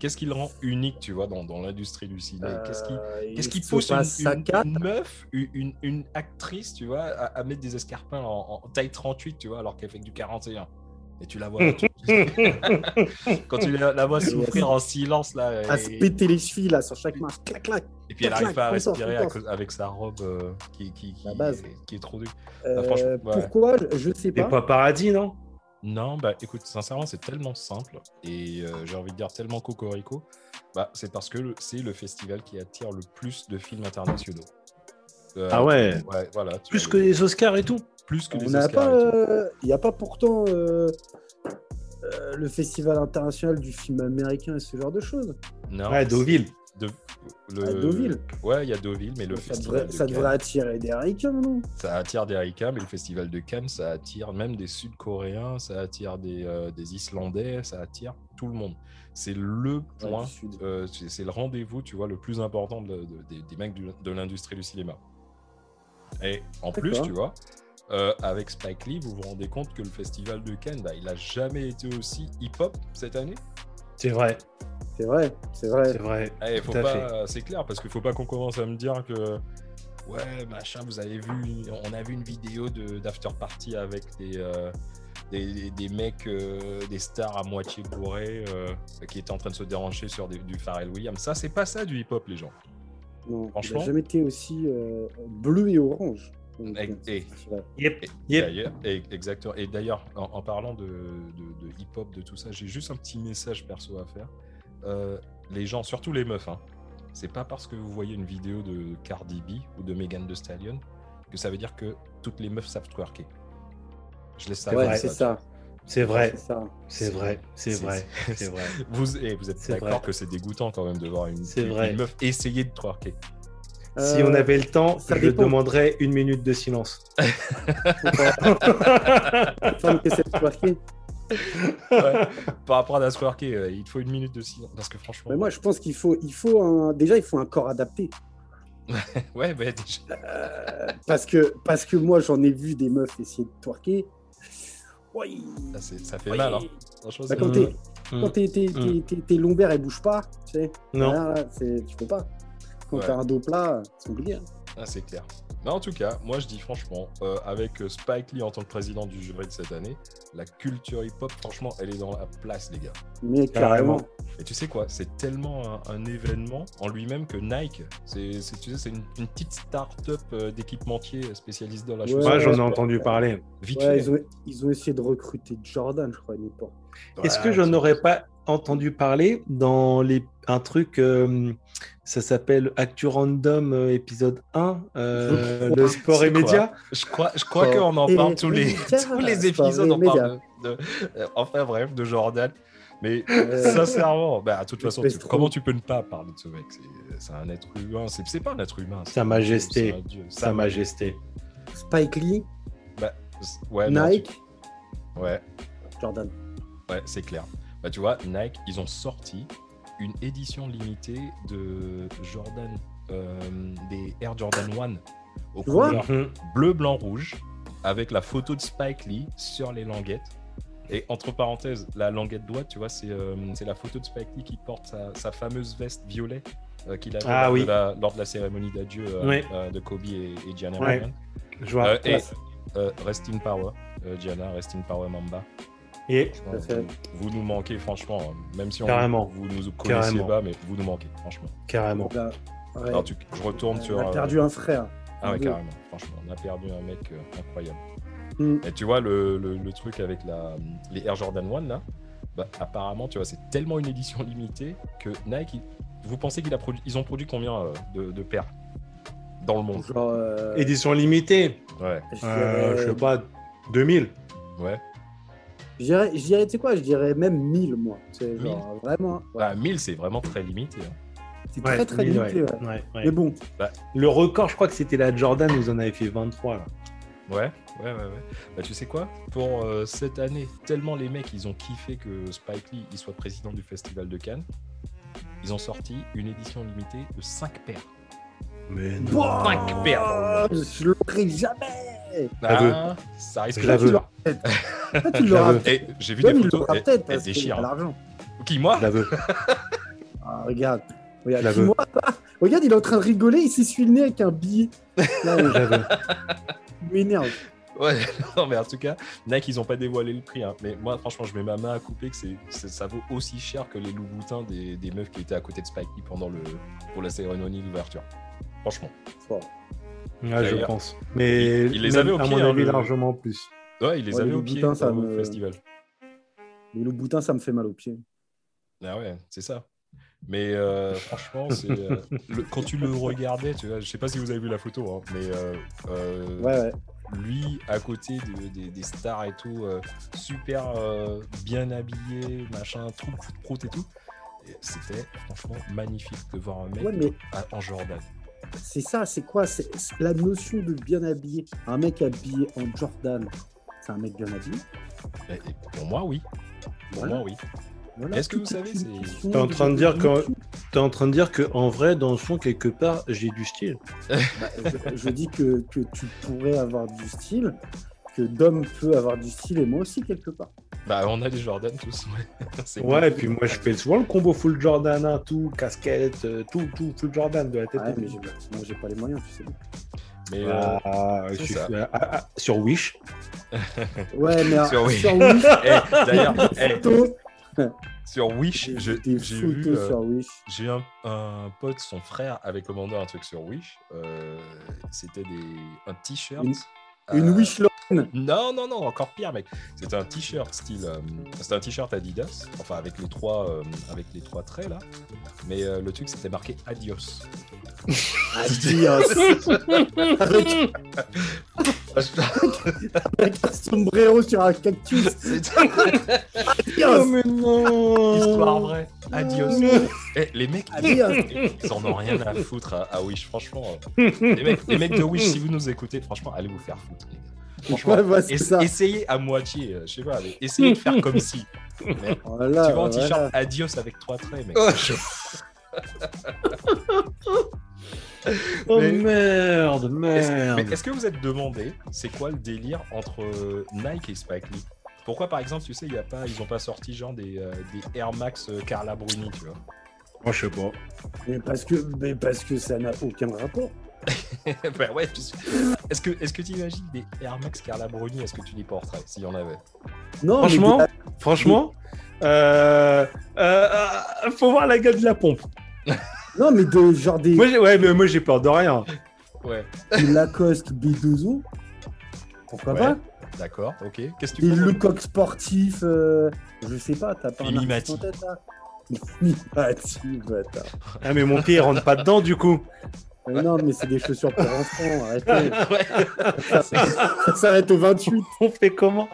Qu'est-ce qui le rend unique, tu vois, dans, dans l'industrie du cinéma Qu'est-ce qui, Euh, qu'est-ce qui pousse une, meuf, une, actrice, tu vois, à, à mettre des escarpins en, en taille 38, tu vois, alors qu'elle fait que du 41 Et tu la vois, tu- (laughs) (laughs) quand tu la, la vois souffrir en silence, là, à se péter les chevilles là sur chaque marche. Clac, clac. et puis elle n'arrive pas à respirer à content, cause- avec sa robe euh, qui, qui, qui, La base. qui est trop dure. Euh, franchement, ouais. Pourquoi? Je- sais pas. pas paradis, non? Non, bah écoute, sincèrement, c'est tellement simple et euh, j'ai envie de dire tellement cocorico. Bah, c'est parce que c'est le festival qui attire le plus de films internationaux. Euh, Ah ouais. Ouais, voilà. tu Plus que le- les Oscars et tout. plus que On les n'a Oscars. pas. et tout. euh, Il n'y a pas pourtant euh, euh, le festival international du film américain et ce genre de choses. Non, Ouais, Deauville. De- le- À Deauville. Ouais, il y a Deauville, mais le ça festival devrait, de ça Cannes, devrait attirer des ricains, non? Ça attire des Ricains, mais le festival de Cannes, ça attire même des Sud-Coréens, ça attire des, euh, des Islandais, ça attire tout le monde. C'est le point, euh, c'est le rendez-vous, tu vois, le plus important de- de- des- des mecs du- de l'industrie du cinéma. Et en plus, tu vois, euh, avec Spike Lee, vous vous rendez compte que le festival de Cannes, bah, il a jamais été aussi hip-hop cette année? C'est vrai. C'est vrai, c'est vrai. C'est vrai. Eh, faut pas, c'est clair, parce qu'il faut pas qu'on commence à me dire que ouais, machin, vous avez vu, on a vu une vidéo de d'after party avec des, euh, des, des- des mecs, euh, des stars à moitié bourrés euh, qui étaient en train de se déranger sur des- du Pharrell Williams. Ça, c'est pas ça du hip-hop, les gens. Non, Franchement. jamais été aussi euh, bleu et orange. Donc, Et- euh, vrai. Yep. Et Yep. d'ailleurs- et- exactement. Et d'ailleurs, en, en parlant de, de- de hip-hop, de tout ça, j'ai juste un petit message perso à faire. Euh, les gens, surtout les meufs, hein, c'est pas parce que vous voyez une vidéo de Cardi B ou de Megan Thee Stallion que ça veut dire que toutes les meufs savent twerker. Je laisse ça. Ouais, c'est ça. C'est vrai. C'est. C'est vrai. C'est C'est- vrai. c'est- C'est vrai. Vous, et vous êtes C'est d'accord que c'est dégoûtant quand même de voir une, C'est une- vrai. une meuf essayer de twerker. Si Euh, on avait le temps, ça je dépend. demanderais une minute de silence. Femme essaie de twerker. Ouais. Par rapport à twerker, euh, il te faut une minute de silence parce que franchement. Mais moi, je pense qu'il faut, il faut un... déjà, il faut un corps adapté. (laughs) Ouais, mais déjà. Euh, parce, que, parce que moi, j'en ai vu des meufs essayer de twerker. Oui. Ça, ça fait Oui. mal. Hein. Franchement, Bah, quand t'es- Mm. quand tes, tes, Mm. tes, tes- tes lombaires, elles bougent pas, tu sais. Non. Là, là, c'est- tu peux pas. Quand Ouais. t'as un dos plat, c'est compliqué. hein. Ah, c'est clair. Mais en tout cas, moi je dis franchement, euh, avec euh, Spike Lee en tant que président du jury de cette année, la culture hip-hop, franchement, elle est dans la place, les gars. Mais Carrément. carrément. Et tu sais quoi, c'est tellement un, un événement en lui-même que Nike, c'est tu sais, c'est une, une petite start-up euh, d'équipementier spécialisé dans la Ouais, chose. Moi, j'en ai ouais. entendu parler. Vite Ouais, ils, ont, ils ont essayé de recruter Jordan, je crois, à une époque. Est-ce Ouais, que j'en tu- aurais pas entendu parler dans les... un truc, euh, ça s'appelle Actu Random euh, épisode 1, euh, le sport et médias Je crois, je crois qu'on en parle tous les, (laughs) tous les épisodes, et on parle de, de- enfin bref, de Jordan. Mais (laughs) sincèrement, bah, de toute façon, tu- comment tu peux ne pas parler de ce mec? C'est- un être humain, c'est pas un être humain. Sa majesté. dieu. Sa Majesté. Spike Lee, Bah, non, tu- Nike, Ouais, Jordan. ouais, c'est clair. Bah, tu vois, Nike, ils ont sorti une édition limitée de Jordan, euh, des Air Jordan 1 au Tu vois couleur Mhm. bleu, blanc, rouge, avec la photo de Spike Lee sur les languettes. Et entre parenthèses, la languette droite, tu vois, c'est euh, c'est la photo de Spike Lee qui porte sa, sa fameuse veste violet euh, qu'il avait Ah lors, oui. de la, lors de la cérémonie d'adieu euh, euh, de Kobe et, et Gianna Ouais. Je vois. Euh, et euh, Rest in Power, euh, Gianna, Rest in Power Mamba. Et vous, nous manquez, franchement. hein. Même si on, Carrément. vous nous connaissiez Carrément. pas, mais vous nous manquez, franchement. carrément. Là, ouais, Alors, tu- je retourne sur. on a euh, perdu un frère. Ah ouais, carrément. Franchement, on a perdu un mec euh, incroyable. Mm. Et tu vois, le, le- le truc avec la, les Air Jordan 1, là, bah, apparemment, tu vois, c'est tellement une édition limitée que Nike, il- vous pensez qu'ils ont produit combien euh, de, de paires dans le monde? Genre, euh, Édition limitée, Ouais, je euh, sais pas, 2000. ouais. Je dirais, tu sais quoi, je dirais même 1000, moi. C'est genre, vraiment. ouais. Bah, 1000, c'est vraiment très limité. hein. C'est très, très 1000, limité, ouais. ouais. Ouais, ouais. Mais bon, Le record, je crois que c'était la Jordan, vous en avez fait 23. Là. Ouais, ouais, ouais, ouais. Bah, tu sais quoi? Pour euh, cette année, tellement les mecs, ils ont kiffé que Spike Lee il soit président du Festival de Cannes, ils ont sorti une édition limitée de 5 paires. Mais Wow. Cinq paires dans le Oh, je l'aurais jamais. Ah, ça risque Je (laughs) Toi, tu l'auras peut-être. Et j'ai vu des photos. l'aura Elle, peut-être elle parce qu'il déchire. a l'argent. Qui, moi Je la veux. (laughs) Ah, regarde. Regarde, qui, moi, regarde, il est en train de rigoler, il s'essuie le nez avec un billet. Là, (laughs) Je la veux. (laughs) il m'énerve. Ouais, non, mais en tout cas, Nike, ils ont pas dévoilé le prix. hein. Mais moi, franchement, je mets ma main à couper que c'est, c'est- ça vaut aussi cher que les loups-boutins des, des meufs qui étaient à côté de Spike Lee pendant le, pour la cérémonie d'ouverture. Franchement. Fort. Ouais, je pense. Mais il- il les avait au à pied, mon hein, avis, le- largement plus. Ouais, il les Ouais, avait au pied loups-boutins, ça au me- festival. Mais le boutin, ça me fait mal aux pieds. Ah ouais, c'est ça. Mais euh, franchement, euh, (laughs) le- quand tu le regardais, tu vois, je sais pas si vous avez vu la photo, hein, mais euh, euh, Ouais, ouais. lui à côté de- des, des stars et tout, euh, super euh, bien habillé, machin, tout coup de prout et tout. C'était franchement magnifique de voir un mec Ouais, mais à- en Jordan. c'est ça, c'est quoi? C'est la notion de bien habillé. Un mec habillé en Jordan, c'est un mec bien habillé. Et- et pour moi, oui. Pour Voilà. moi, oui. Voilà, Est-ce que vous savez, T'es en train de dire que-. T'es en train de dire que en vrai, dans le fond, quelque part, j'ai du style. (laughs) Bah, je, je dis que, que tu pourrais avoir du style, que Dom peut avoir du style et moi aussi quelque part. Bah, on a des Jordan tous. Ouais, (laughs) et puis moi, je fais souvent le combo full Jordan, hein, tout, casquette, euh, tout, tout, full Jordan de la tête. Ouais, mais moi j'ai pas les moyens, tu sais. Mais euh, Ah, je c'est suis- ça. ah, ah, ah, sur Wish. (laughs) Ouais, mais Sur Wish. sur Wish, (laughs) eh, d'ailleurs, eh, photos, sur Wish, j'ai vu. euh, sur Wish. J'ai un, un pote, son frère, avait commandé un truc sur Wish. Euh, C'était des un t-shirt. Une- Une euh, Wish Lorraine. Non, non, non, encore pire, mec. C'était un t-shirt style. euh, c'était un t-shirt Adidas, enfin avec les trois, euh, avec les trois traits là. Mais euh, le truc, c'était marqué Adios. Adios. avec, avec un sombrero sur un cactus. (laughs) Adios. mais non histoire vraie. Adios. Non. Eh, les mecs, (laughs) Adios. ils en ont rien à foutre à, à Wish, franchement. euh. Les mecs, les mecs de Wish, si vous nous écoutez, franchement, allez vous faire foutre, les gars. Franchement, Ouais, ouais, c'est ess- ça. essayez à moitié, euh, je sais pas, mais essayez de faire comme si. Mais (laughs) Voilà, tu vois un voilà. t-shirt Adios avec trois traits, mec. Oh. Oh Mais- merde, Est-ce- merde. Mais est-ce que vous êtes demandé, c'est quoi le délire entre euh, Nike et Spike Lee? Pourquoi, par exemple, tu sais, il y a pas, ils ont pas sorti genre des, euh, des Air Max euh, Carla Bruni, tu vois? Moi, je sais pas. Mais parce que, mais parce que ça n'a aucun rapport. (laughs) Bah ouais. Est-ce que est-ce que tu imagines des Air Max Carla Bruni Est-ce que tu les porterais s'il y en avait? Non, Franchement, mais franchement, euh, faut voir la gueule de la pompe. (laughs) non, mais de genre des, Moi, j'ai- ouais, mais moi, j'ai peur de rien. Ouais. Lacoste B2O. Pourquoi Ouais. pas? D'accord. Ok. Qu'est-ce que Des tu peux Lecoq sportifs, euh, je sais pas, t'as pas un Mimimati. artiste en tête là Mimimati, bâtard. Ah, mais mon pied, il rentre pas dedans, du coup. Mais non, mais c'est des chaussures pour enfants, arrêtez. (laughs) Ouais. Ça s'arrête au 28. On fait comment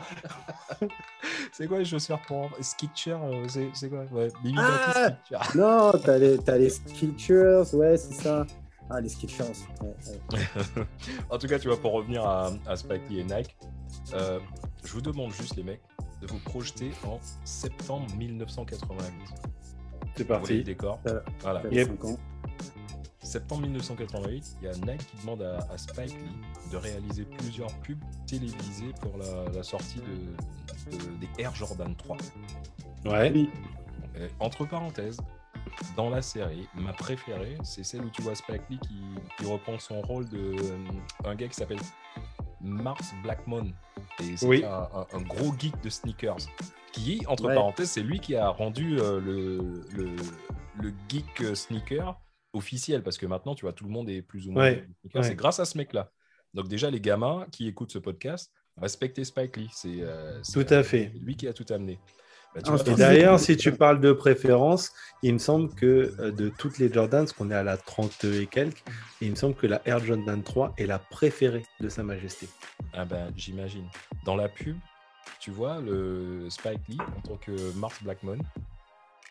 C'est quoi les chaussures pour Skitcher euh, C'est quoi? Ouais. Mimi Ah Skitcher. (laughs) Non, t'as les, t'as les Skechers, ouais, c'est ça. Ah, les ouais, ouais. (laughs) en tout cas, tu vois, pour revenir à, à Spike Lee et Nike, euh, je vous demande juste, les mecs, de vous projeter en septembre 1988. C'est Vous voyez le parti. décor. Euh, Voilà. T'as Yep. 5 ans. Septembre 1988, il y a Nike qui demande à, à Spike Lee de réaliser plusieurs pubs télévisées pour la, la sortie de, de- des Air Jordan 3. Ouais. Oui. Et entre parenthèses, dans la série, ma préférée, c'est celle où tu vois Spike Lee qui, qui reprend son rôle de euh, un gars qui s'appelle Mars Blackmon. Et c'est Oui. un, un- un gros geek de sneakers qui, entre Ouais. parenthèses, c'est lui qui a rendu euh, le, le, le geek euh, sneaker officiel, parce que maintenant, tu vois, tout le monde est plus ou moins Ouais, ouais. C'est grâce à ce mec-là. Donc déjà, les gamins qui écoutent ce podcast, respectez Spike Lee. C'est euh, Tout à fait. lui qui a tout amené. Bah, tu Ah, vois, c'est Et d'ailleurs, si tu parles de préférence, il me semble que euh, de toutes les Jordans, parce qu'on est à la 30 et quelques, il me semble que la Air Jordan 3 est la préférée de Sa Majesté. Ah ben, j'imagine. Dans la pub, tu vois, le Spike Lee, en tant que Mars Blackmon,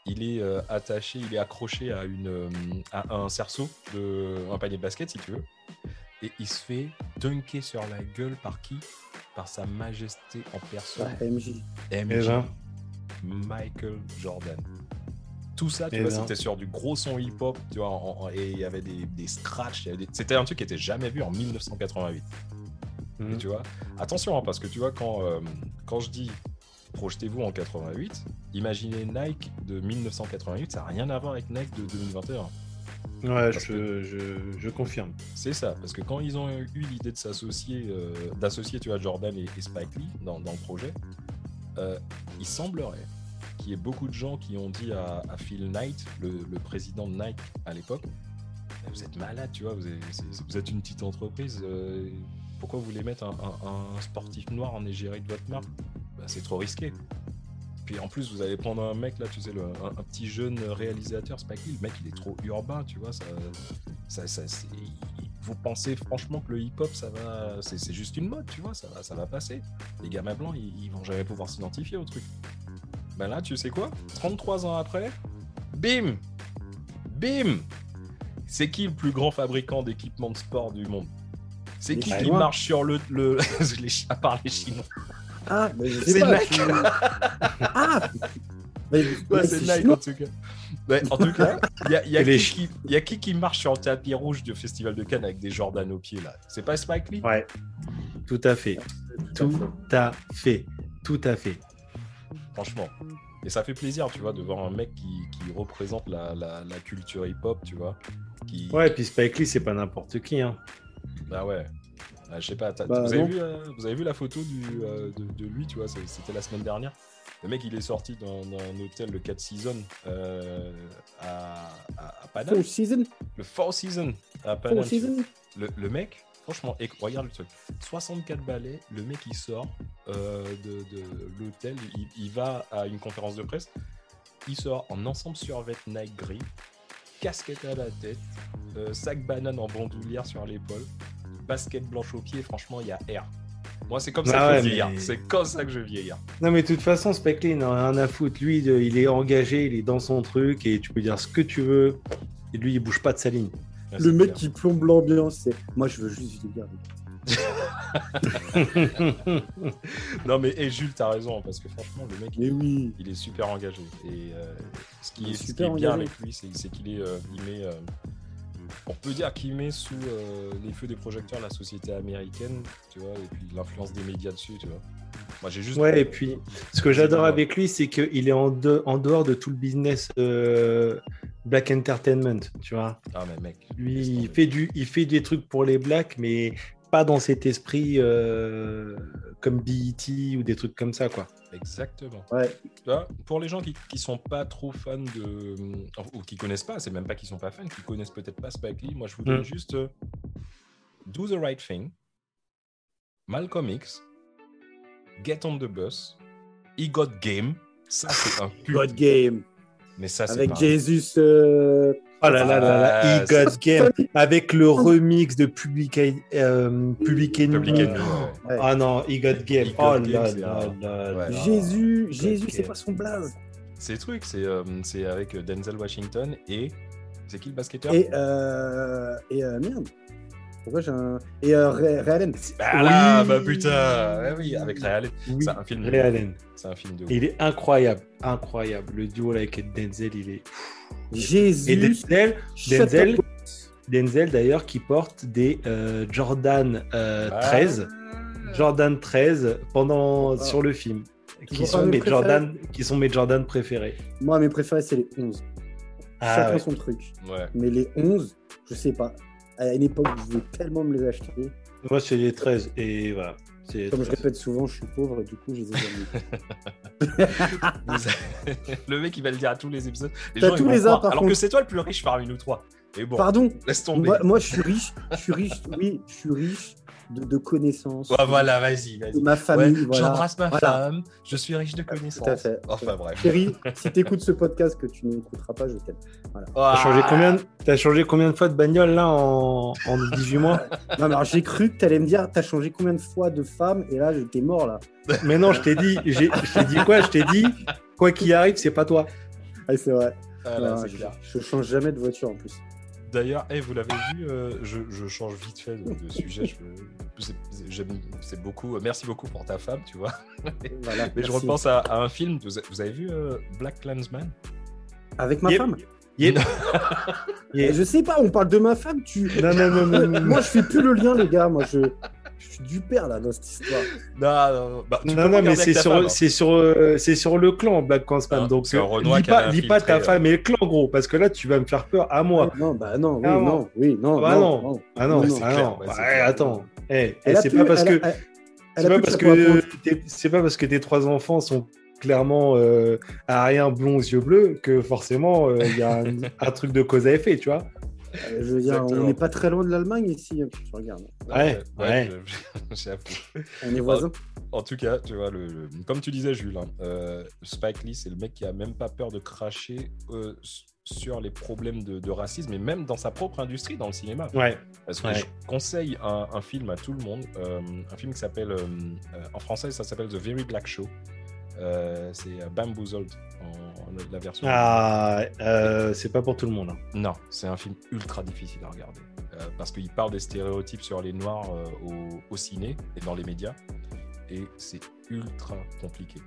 il est euh, attaché, il est accroché à, une, euh, à un cerceau, de, un panier de basket, si tu veux. Et il se fait dunker sur la gueule par qui? Par sa majesté en personne, Ouais, MJ. MJ, Eh ben. Michael Jordan. Tout ça, tu Eh vois, ben. c'était sur du gros son hip-hop, tu vois, en- en- et il y avait des, des scratchs. des- C'était un truc qui était jamais vu en 1988. Mhm. Tu vois, attention, hein, parce que tu vois, quand, euh, quand je dis projetez-vous en 88, imaginez Nike de 1988, ça n'a rien à voir avec Nike de 2021. Ouais, je, je, je confirme. C'est ça, parce que quand ils ont eu l'idée de s'associer, euh, d'associer, tu vois, Jordan et, et Spike Lee dans, dans le projet, euh, il semblerait qu'il y ait beaucoup de gens qui ont dit à, Phil Knight, le, président de Nike à l'époque, vous êtes malade, tu vois, vous êtes, c'est- une petite entreprise, euh, pourquoi vous voulez mettre un, sportif noir en égérie de votre marque? Bah, C'est trop risqué. Puis en plus, vous allez prendre un mec là, tu sais, un, petit jeune réalisateur, Spike Lee, le mec il est trop urbain, tu vois, ça, c'est- vous pensez franchement que le hip-hop, ça va, c'est c'est juste une mode, tu vois, ça va, ça va passer. Les gamins blancs, ils, ils vont jamais pouvoir s'identifier au truc. Ben là, tu sais quoi? 33 ans après, bim Bim C'est qui le plus grand fabricant d'équipements de sport du monde? C'est qui qui marche sur le... le... (laughs) les, à part les Chinois. Ah, mais je sais C'est pas. Nike. (laughs) Ah Mais- Ouais, mais c'est c'est Nike chinois. en tout cas. Ouais, en tout cas, il y a, il y a Et les qui, qui- il y a qui qui marche sur le tapis rouge du Festival de Cannes avec des Jordan aux pieds là? C'est pas Spike Lee? Ouais, tout à fait. Tout à fait. Tout à fait. Franchement. Et ça fait plaisir, tu vois, de voir un mec qui, qui représente la, la- la culture hip-hop, tu vois. Qui... Ouais, puis Spike Lee, c'est pas n'importe qui. Hein. Bah ouais. Ah, je sais pas, Bah, vous, avez vu, euh, vous avez vu la photo du, euh, de, de lui, tu vois, c'était la semaine dernière. Le mec, il est sorti d'un d'un hôtel, le 4 Seasons, euh, à, à, à Paname. Full season Le Four Seasons à Paname. season Le, le mec, franchement, et, regarde le truc. 64 balais, le mec il sort euh, de, de l'hôtel, il, il va à une conférence de presse, il sort en ensemble survêt Nike gris, casquette à la tête, euh, sac banane en bandoulière sur l'épaule, basket blanche au pied, franchement il y a air. Moi c'est comme ça Ah que ouais, je vieillir, mais- c'est comme ça que je vieillir. Non, mais de toute façon, Spike Lee, il n'en a rien à foutre. Lui, il est engagé, il est dans son truc et tu peux dire ce que tu veux. Et lui, il bouge pas de sa ligne. Ouais, Le mec clair. qui plombe l'ambiance, c'est. Moi, je veux juste vieillir. (laughs) Non mais et Jules, t'as raison, parce que franchement le mec Mais oui. il est super engagé. Et euh, ce qui est, est ce qui super est bien engagé. avec lui, c'est qu'il est, euh, il met, euh, on peut dire qu'il met sous euh, les feux des projecteurs la société américaine, tu vois, et puis l'influence des médias dessus, tu vois. Moi, j'ai juste. Ouais, et puis ce que j'adore avec lui, c'est qu'il est en, de- en dehors de tout le business euh, Black Entertainment, tu vois. Ah mais mec. Lui, il fait, du, il fait des trucs pour les blacks, mais pas dans cet esprit euh, comme BET ou des trucs comme ça, quoi. Exactement. Ouais. Tu vois, pour les gens qui, qui sont pas trop fans de. ou qui connaissent pas, c'est même pas qu'ils sont pas fans, qui connaissent peut-être pas Spike Lee, moi je vous donne Mm. juste euh, Do the Right Thing, Malcolm X, Get on the Bus, He Got Game. Ça, c'est un pur. God Game. Mais ça, c'est Avec pas- Jesus. euh, Oh là là là là, Ah, He Got Game avec le remix de Public, euh, Public Enemy. Public Enemy, ouais. ouais. Ah non, He Got Game. Oh là c'est là là. Jésus, God Jésus, c'est pas son blaze. Ces trucs, c'est euh, c'est avec Denzel Washington et. C'est qui le basketteur? Et, euh, et euh, merde. Pourquoi j'ai un. Et euh, Ray, Ray Allen. Bah là, Oui. bah putain Ouais, Oui, avec Ray Allen. Oui, C'est un film de Ray ouf. Allen. C'est un film de ouf. Il est incroyable, incroyable. Le duo là avec Denzel, il est. Et Jésus. Denzel, shut Denzel, up. Denzel d'ailleurs qui porte des euh, Jordan euh, Ah. 13, Jordan 13 pendant Ah. sur le film, qui sont mes mes préférés Jordan, qui sont mes Jordan préférés. Moi, mes préférés, c'est les 11. Ah Chacun ouais. son truc. Ouais. Mais les 11, je sais pas. À une époque, je voulais tellement me les acheter. Moi c'est les 13 et voilà. Comme je répète souvent, je suis pauvre et du coup, je les ai jamais. (laughs) Le mec, il va le dire à tous les épisodes. Les gens, tous les ans, par Alors que contre. c'est toi le plus riche parmi nous trois. Et bon, Pardon, laisse tomber. moi, moi, je suis riche, je suis riche, (laughs) oui, je suis riche de, de connaissances. Ouais, voilà, vas-y, De vas-y. ma Ouais, famille, voilà. J'embrasse ma Voilà. femme, je suis riche de connaissances. Tout à fait. Enfin bref. Chérie, si t'écoutes ce podcast que tu n'écouteras pas, je t'aime. T'as changé combien de... T'as changé combien de fois de bagnole là en, en 18 mois? Non, mais alors j'ai cru que t'allais me dire, t'as changé combien de fois de femme et là, j'étais mort là. Mais non, je t'ai dit, j'ai- je t'ai dit quoi? Je t'ai dit, quoi qu'il arrive, c'est pas toi. Ah, c'est vrai. Ah, là, je, je change jamais de voiture en plus. D'ailleurs, eh, vous l'avez vu, euh, je, je change vite fait de, de sujet. je- c'est- beaucoup. Merci beaucoup pour ta femme, tu vois. Voilà, (laughs) Mais je repense à, à un film. Vous, avez vu euh, Black Clansman? Avec ma Yep. femme? Yep. Et Yep. Je sais pas, on parle de ma femme, tu. Non, non, non, non, non, non. Moi, je fais plus le lien, les gars. Moi, je, je suis du père là dans cette histoire. Non, non, bah, tu peux Non, non, regarder mais c'est sur, hein. c'est sur, euh, c'est sur le clan Black Clansman. Ah, donc, euh, lis pas, lis ta très, femme et le clan, gros, parce que là, tu vas me faire peur à moi. Non, bah non, oui, Ah, non, oui, non. Bah non, non. Ah non, ah non. attends. Eh, eh, c'est pas parce que c'est pas parce que c'est pas parce que tes trois enfants sont clairement euh, ariens blonds aux yeux bleus que forcément euh, il y a un, (laughs) un truc de cause à effet, tu vois. Euh, Je veux dire, Exactement. on n'est pas très loin de l'Allemagne ici. hein, Tu regardes, Ouais, ouais. (laughs) J'avoue. on est voisins. En tout cas, tu vois, le, le- comme tu disais, Jules, hein, euh, Spike Lee, c'est le mec qui a même pas peur de cracher euh, sur les problèmes de, de racisme, et même dans sa propre industrie, dans le cinéma. Ouais. Parce que Ouais. je conseille un, un film à tout le monde, euh, un film qui s'appelle, euh, euh, en français, ça s'appelle The Very Black Show. Euh, c'est euh, Bamboozled, en, en- la version. Ah, euh, c'est pas pour tout le monde. hein. Non, c'est un film ultra difficile à regarder. euh, parce qu'il parle des stéréotypes sur les Noirs au, au ciné et dans les médias. Et c'est ultra compliqué.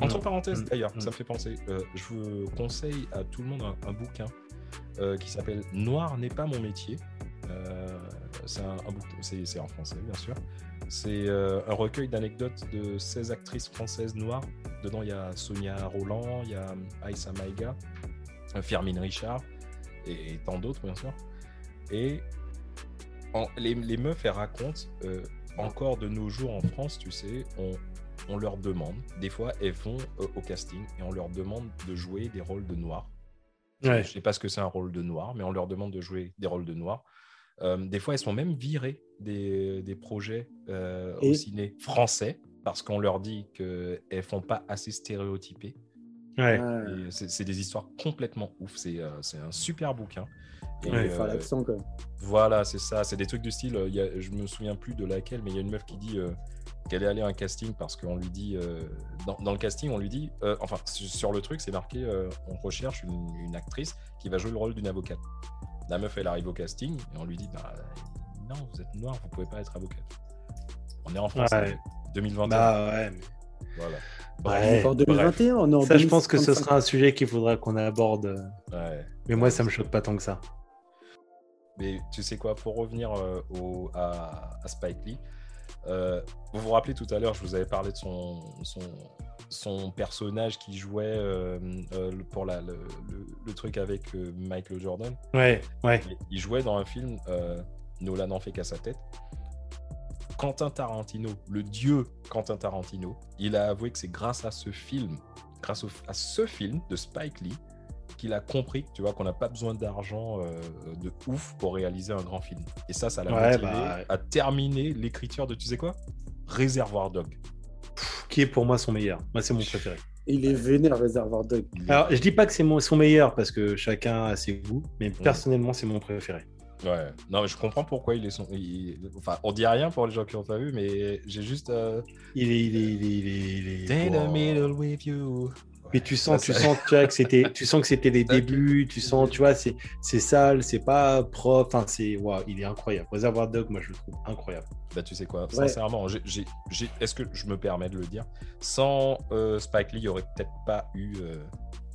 Entre Mm. parenthèses, Mm. d'ailleurs, Mm. ça me fait penser. je vous conseille à tout le monde un, un bouquin qui s'appelle Noir n'est pas mon métier. C'est un, un bouquin, c'est c'est en français, bien sûr. C'est euh, un recueil d'anecdotes de 16 actrices françaises noires. Dedans, il y a Sonia Roland, il y a Aïssa Maïga, euh, Firmine Richard et, et tant d'autres, bien sûr. Et en- les, les meufs, elles racontent, euh, encore de nos jours en France, tu sais, on, on leur demande, des fois, elles vont euh, au casting et on leur demande de jouer des rôles de noirs. Ouais. Je sais pas ce que c'est un rôle de noir, mais on leur demande de jouer des rôles de noirs. Euh, des fois, elles sont même virées des, des projets euh, au ciné français parce qu'on leur dit qu'elles font pas assez stéréotypées. Ouais. C'est c'est des histoires complètement ouf. C'est euh, c'est un super bouquin. Et, Ouais. Euh, l'accent quand même. voilà, c'est ça. C'est des trucs du style. euh, y a- je me souviens plus de laquelle, mais il y a une meuf qui dit euh, qu'elle est allée à un casting parce qu'on lui dit. euh, dans, dans le casting, on lui dit. euh, enfin, su- sur le truc, c'est marqué euh, on recherche une, une actrice qui va jouer le rôle d'une avocate. La meuf, elle arrive au casting et on lui dit bah, non, vous êtes noir, vous pouvez pas être avocate. On est en France, Ouais. 2021. Bah ouais. mais- Voilà. Ouais. en 2021, on est en Ça, je pense que ce 2055. sera un sujet qu'il faudra qu'on aborde. Ouais. Mais moi, ça me choque pas tant que ça. Mais tu sais quoi, pour revenir euh, au, à, à Spike Lee, euh, vous vous rappelez tout à l'heure, je vous avais parlé de son, son, son personnage qui jouait euh, euh, pour la, le, le- le truc avec euh, Michael Jordan. Ouais, ouais. Il- jouait dans un film, Nolan n'en fait qu'à sa tête. Quentin Tarantino, le dieu Quentin Tarantino, il a avoué que c'est grâce à ce film, grâce au- à ce film de Spike Lee, qu'il a compris, tu vois, qu'on n'a pas besoin d'argent euh, de ouf pour réaliser un grand film. Et ça, ça l'a Ouais, motivé bah, à terminer l'écriture de, tu sais quoi? Réservoir Dog. Qui est pour moi son meilleur Moi, c'est mon préféré. Il est vénère, Réservoir Dog. Est- Alors, je dis pas que c'est mon- son meilleur parce que chacun a ses goûts, mais Mm. personnellement, c'est mon préféré. Ouais, non, mais je comprends pourquoi il est son. il- Enfin, on dit rien pour les gens qui n'ont pas vu, mais j'ai juste. euh, Il est, il est, il est, il est, il est- Wow. middle with you. Puis tu sens, Ça, tu ça- sens, tu vois, que c'était, (laughs) tu sens que c'était les débuts. Tu sens, tu vois, c'est, c'est sale, c'est pas propre. Enfin, c'est, waouh, il est incroyable. Reservoir Dog, moi, je le trouve incroyable. Bah, tu sais quoi, Ouais. sincèrement, j'ai- j'ai- j'ai- est-ce que je me permets de le dire? Sans euh, Spike Lee, il n'y aurait peut-être pas eu euh,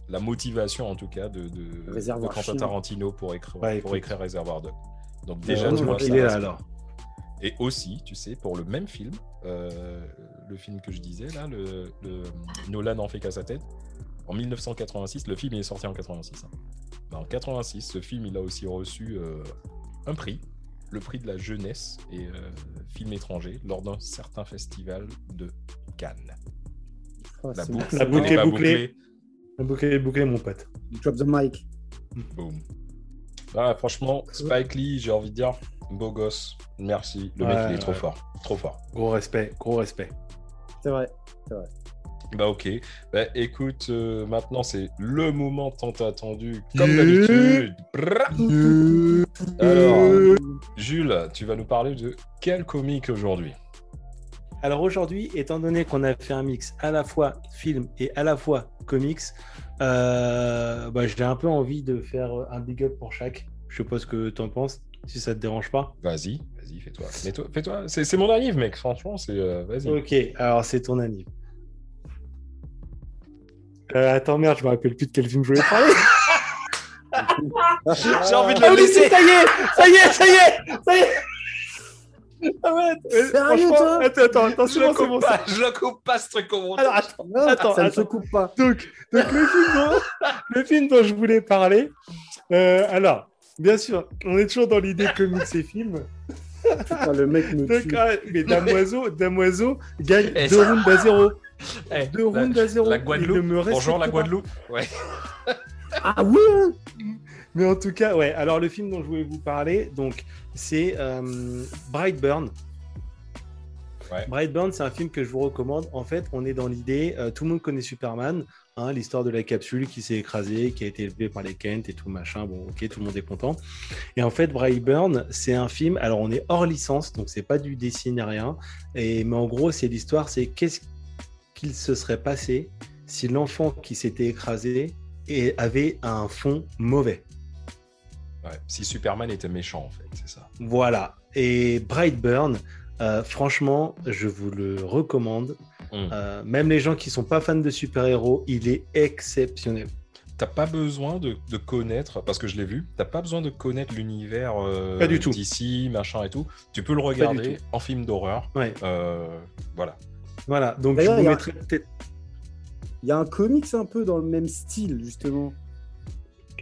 la motivation, en tout cas, de, de, Quentin. Tarantino pour écrire, Ouais, pour écoute. écrire Réservoir Dog. Donc, Ouais, déjà, tu vois, il est là alors. Et aussi, tu sais, pour le même film, euh, le film que je disais, là, le, le Nolan en fait qu'à sa tête, en 1986, le film il est sorti en 86. hein. Bah, en 86, ce film, il a aussi reçu euh, un prix le prix de la jeunesse et euh, film étranger lors d'un certain festival de Cannes. Oh, La boucle. La boucle est bouclée. Le bouquet est bouclé, mon pote. Drop the mic. Boom. Ah, franchement, Spike Lee, j'ai envie de dire, beau gosse. Merci. Le mec, il est trop ouais. fort. Trop fort. Gros respect, gros respect. C'est vrai. Bah ok. Bah écoute, euh, maintenant c'est le moment tant attendu, comme d'habitude. Alors, Jules, tu vas nous parler de quel comique aujourd'hui? Alors aujourd'hui, étant donné qu'on a fait un mix à la fois film et à la fois comics, euh, bah, j'ai un peu envie de faire un big up pour chaque. Je sais pas ce que tu en penses, si ça te dérange pas. Vas-y, vas-y, fais-toi. Fais-toi, fais-toi. C'est, c'est mon anniv, mec. Franchement, c'est. euh, vas-y. Ok, alors c'est ton anniv. Euh, attends, merde, je me rappelle plus de quel film je voulais parler. (laughs) J'ai envie de Ah le oui, laisser. si, ça y est, ça y est, ça y est, ça y est. Ah ouais, Sérieux, franchement, toi Attends, attends, Je c'est coupe pas. Je le coupe pas ce truc au montage. Alors attends, Non, Attends, ça ne se attends. coupe pas. donc, donc le, film dont, (laughs) le film dont je voulais parler. euh, alors, bien sûr, on est toujours dans l'idée comics et films. Putain, le mec me Donc, tue. ah, mais Damoiseau, Damoiseau gagne Eh, deux ça- rounds à zéro. (laughs) Eh, Deux la- rounds à zéro. La Guadeloupe. Bonjour la. Guadeloupe. Ouais. (laughs) Ah oui hein Mais en tout cas, ouais. Alors, le film dont je voulais vous parler, donc, c'est euh, Brightburn. Ouais. Brightburn, c'est un film que je vous recommande. En fait, on est dans l'idée, euh, tout le monde connaît Superman, hein, l'histoire de la capsule qui s'est écrasée, qui a été élevée par les Kent et tout machin. Bon, ok, tout le monde est content. Et en fait, Brightburn, c'est un film. Alors, on est hors licence, donc c'est pas du dessin ni rien. Et mais en gros, c'est l'histoire, c'est qu'est-ce qu'il se serait passé si l'enfant qui s'était écrasé et avait un fond mauvais. Ouais. Si Superman était méchant, en fait, c'est ça. Voilà. Et Brightburn, euh, franchement, je vous le recommande. Mm. Euh, même les gens qui sont pas fans de super-héros, il est exceptionnel. T'as pas besoin de, de connaître, parce que je l'ai vu, t'as pas besoin de connaître l'univers euh, Pas du tout. d'ici, machin et tout. Tu peux le regarder en film d'horreur. Ouais. Euh, voilà. Voilà. Donc je D'ailleurs, vous il y a- mettrai peut-être. Il y a un comics un peu dans le même style, justement.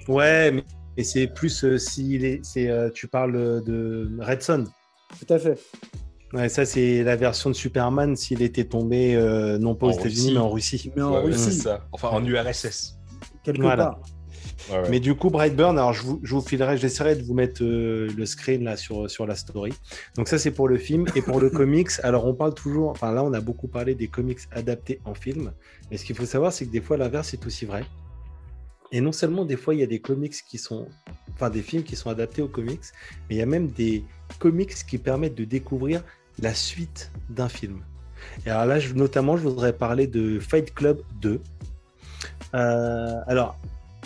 Ouais, mais et c'est plus euh, s'il est, c'est, euh, tu parles de Red Son. Tout à fait. Ouais, ça c'est la version de Superman s'il était tombé euh, non pas aux États-Unis mais en Russie. Mais en Ouais, Russie, c'est ça. Enfin, en URSS. quelque Voilà. part. Ouais, ouais. Mais du coup, Brightburn, alors je vous, je vous filerai, j'essaierai de vous mettre euh, le screen là sur, sur la story. Donc ça c'est pour le film et pour le (laughs) comics. Alors on parle toujours, enfin là on a beaucoup parlé des comics adaptés en film, mais ce qu'il faut savoir c'est que des fois l'inverse est aussi vrai. Et non seulement des fois il y a des comics qui sont, enfin des films qui sont adaptés aux comics, mais il y a même des comics qui permettent de découvrir la suite d'un film. Et alors là, notamment, je voudrais parler de Fight Club 2. Euh, alors,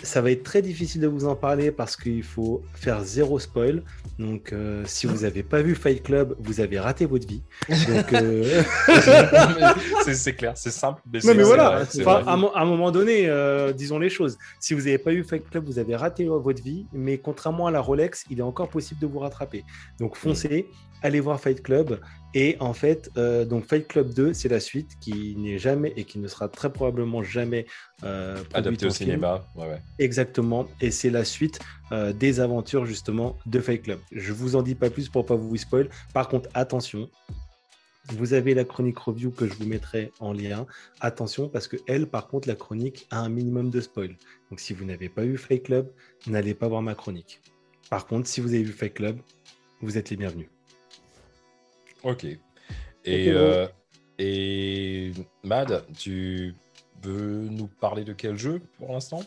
ça va être très difficile de vous en parler parce qu'il faut faire zéro spoil. Donc, euh, si vous n'avez pas vu Fight Club, vous avez raté votre vie. Donc, euh, (laughs) c'est, clair, c'est simple. Mais non, voilà. vrai, Enfin, à un moment donné, euh, disons les choses. Si vous n'avez pas vu Fight Club, vous avez raté votre vie. Mais contrairement à la Rolex, il est encore possible de vous rattraper. Donc, foncez, allez voir Fight Club. Et en fait, euh, donc Fight Club 2, c'est la suite qui n'est jamais et qui ne sera très probablement jamais euh, au film. cinéma. Ouais, ouais. Exactement, et c'est la suite euh, des aventures justement de Fight Club. Je vous en dis pas plus pour pas vous spoil. Par contre, attention, vous avez la chronique review que je vous mettrai en lien. Attention parce que elle, par contre, la chronique a un minimum de spoil. Donc si vous n'avez pas vu Fight Club, n'allez pas voir ma chronique. Par contre, si vous avez vu Fight Club, vous êtes les bienvenus. Ok. Et, euh, et Mad, tu veux nous parler de quel jeu pour l'instant?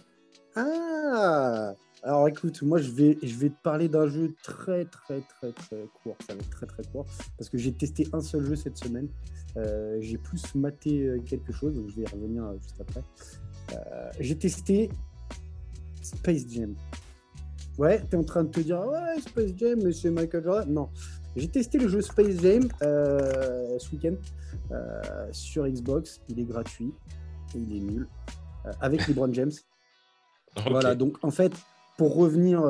Ah Alors écoute, moi je vais, je vais te parler d'un jeu très très très très court. Ça va être très très court parce que j'ai testé un seul jeu cette semaine. Euh, j'ai plus maté euh, quelque chose, donc je vais y revenir juste après. Euh, j'ai testé Space Jam. Ouais, t'es en train de te dire ouais Space Jam, mais c'est Michael Jordan. Non, j'ai testé le jeu Space Jam euh, ce week-end euh, sur Xbox. Il est gratuit et il est nul euh, avec LeBron James. (laughs) Voilà, donc en fait, pour revenir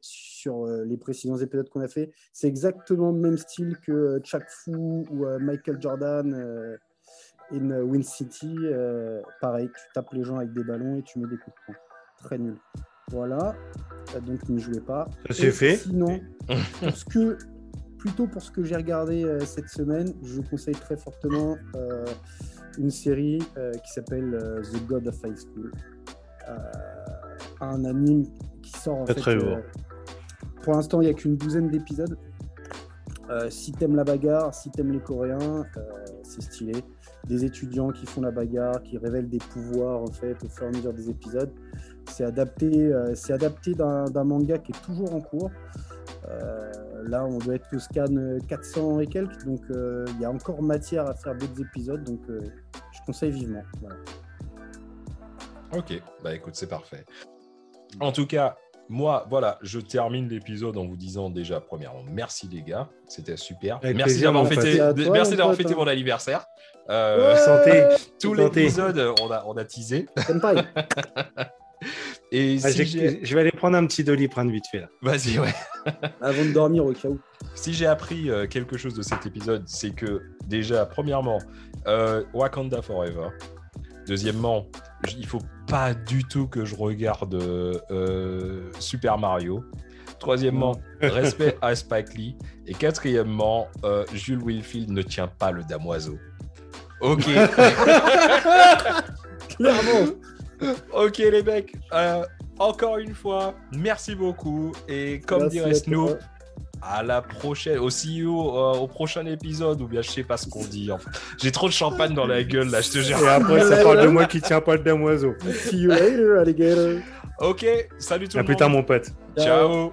sur les précédents épisodes qu'on a fait, c'est exactement le même style que Chuck Fu ou Michael Jordan in Win City. pareil, tu tapes les gens avec des ballons et tu mets des coups de poing. Très nul. Voilà. Euh, Donc n'y jouez pas. Ça, c'est fait. Sinon, pour ce que, plutôt pour ce que j'ai regardé euh, cette semaine, je vous conseille très fortement euh, une série euh, qui s'appelle The God of High School. Un anime qui sort en Très, fait, très lourd. pour l'instant, il n'y a qu'une douzaine d'épisodes. Si t'aimes la bagarre, si t'aimes les Coréens, c'est stylé. Des étudiants qui font la bagarre, qui révèlent des pouvoirs en fait au fur et à mesure des épisodes. C'est adapté, euh, c'est adapté d'un manga qui est toujours en cours. Euh, là, on doit être au scan euh, 400 et quelques, donc euh, il y a encore matière à faire d'autres épisodes, donc euh, je conseille vivement. Voilà. Ok, bah écoute, c'est parfait. En tout cas, moi, voilà, je termine l'épisode en vous disant déjà, premièrement, merci les gars, c'était super. Avec merci d'avoir fêté, toi, merci mon d'avoir fêté mon anniversaire. Euh, Santé. tout l'épisode, on a, on a teasé. (laughs) Et Ah, si j'ai- j'ai... je vais aller prendre un petit doliprane vite fait là. Vas-y, ouais. (laughs) avant de dormir au cas où. Si j'ai appris euh, quelque chose de cet épisode, c'est que déjà, premièrement, euh, Wakanda Forever. Deuxièmement, il faut pas du tout que je regarde euh, Super Mario. Troisièmement, (laughs) respect à Spike Lee. Et quatrièmement, euh, Jules Wilfield ne tient pas le damoiseau. Ok, (laughs) Clairement. (laughs) ok les mecs. Euh, encore une fois, merci beaucoup. Et comme Merci dirait à. Snoop, à la prochaine, au CEO, euh, au prochain épisode, ou bien je sais pas ce qu'on dit. Enfin, j'ai trop de champagne dans la gueule là, je te jure. Et après, ça parle de moi qui tiens pas le damoiseau. See you later, alligator. Ok, salut tout À le plus monde. tard, mon pote. Ciao.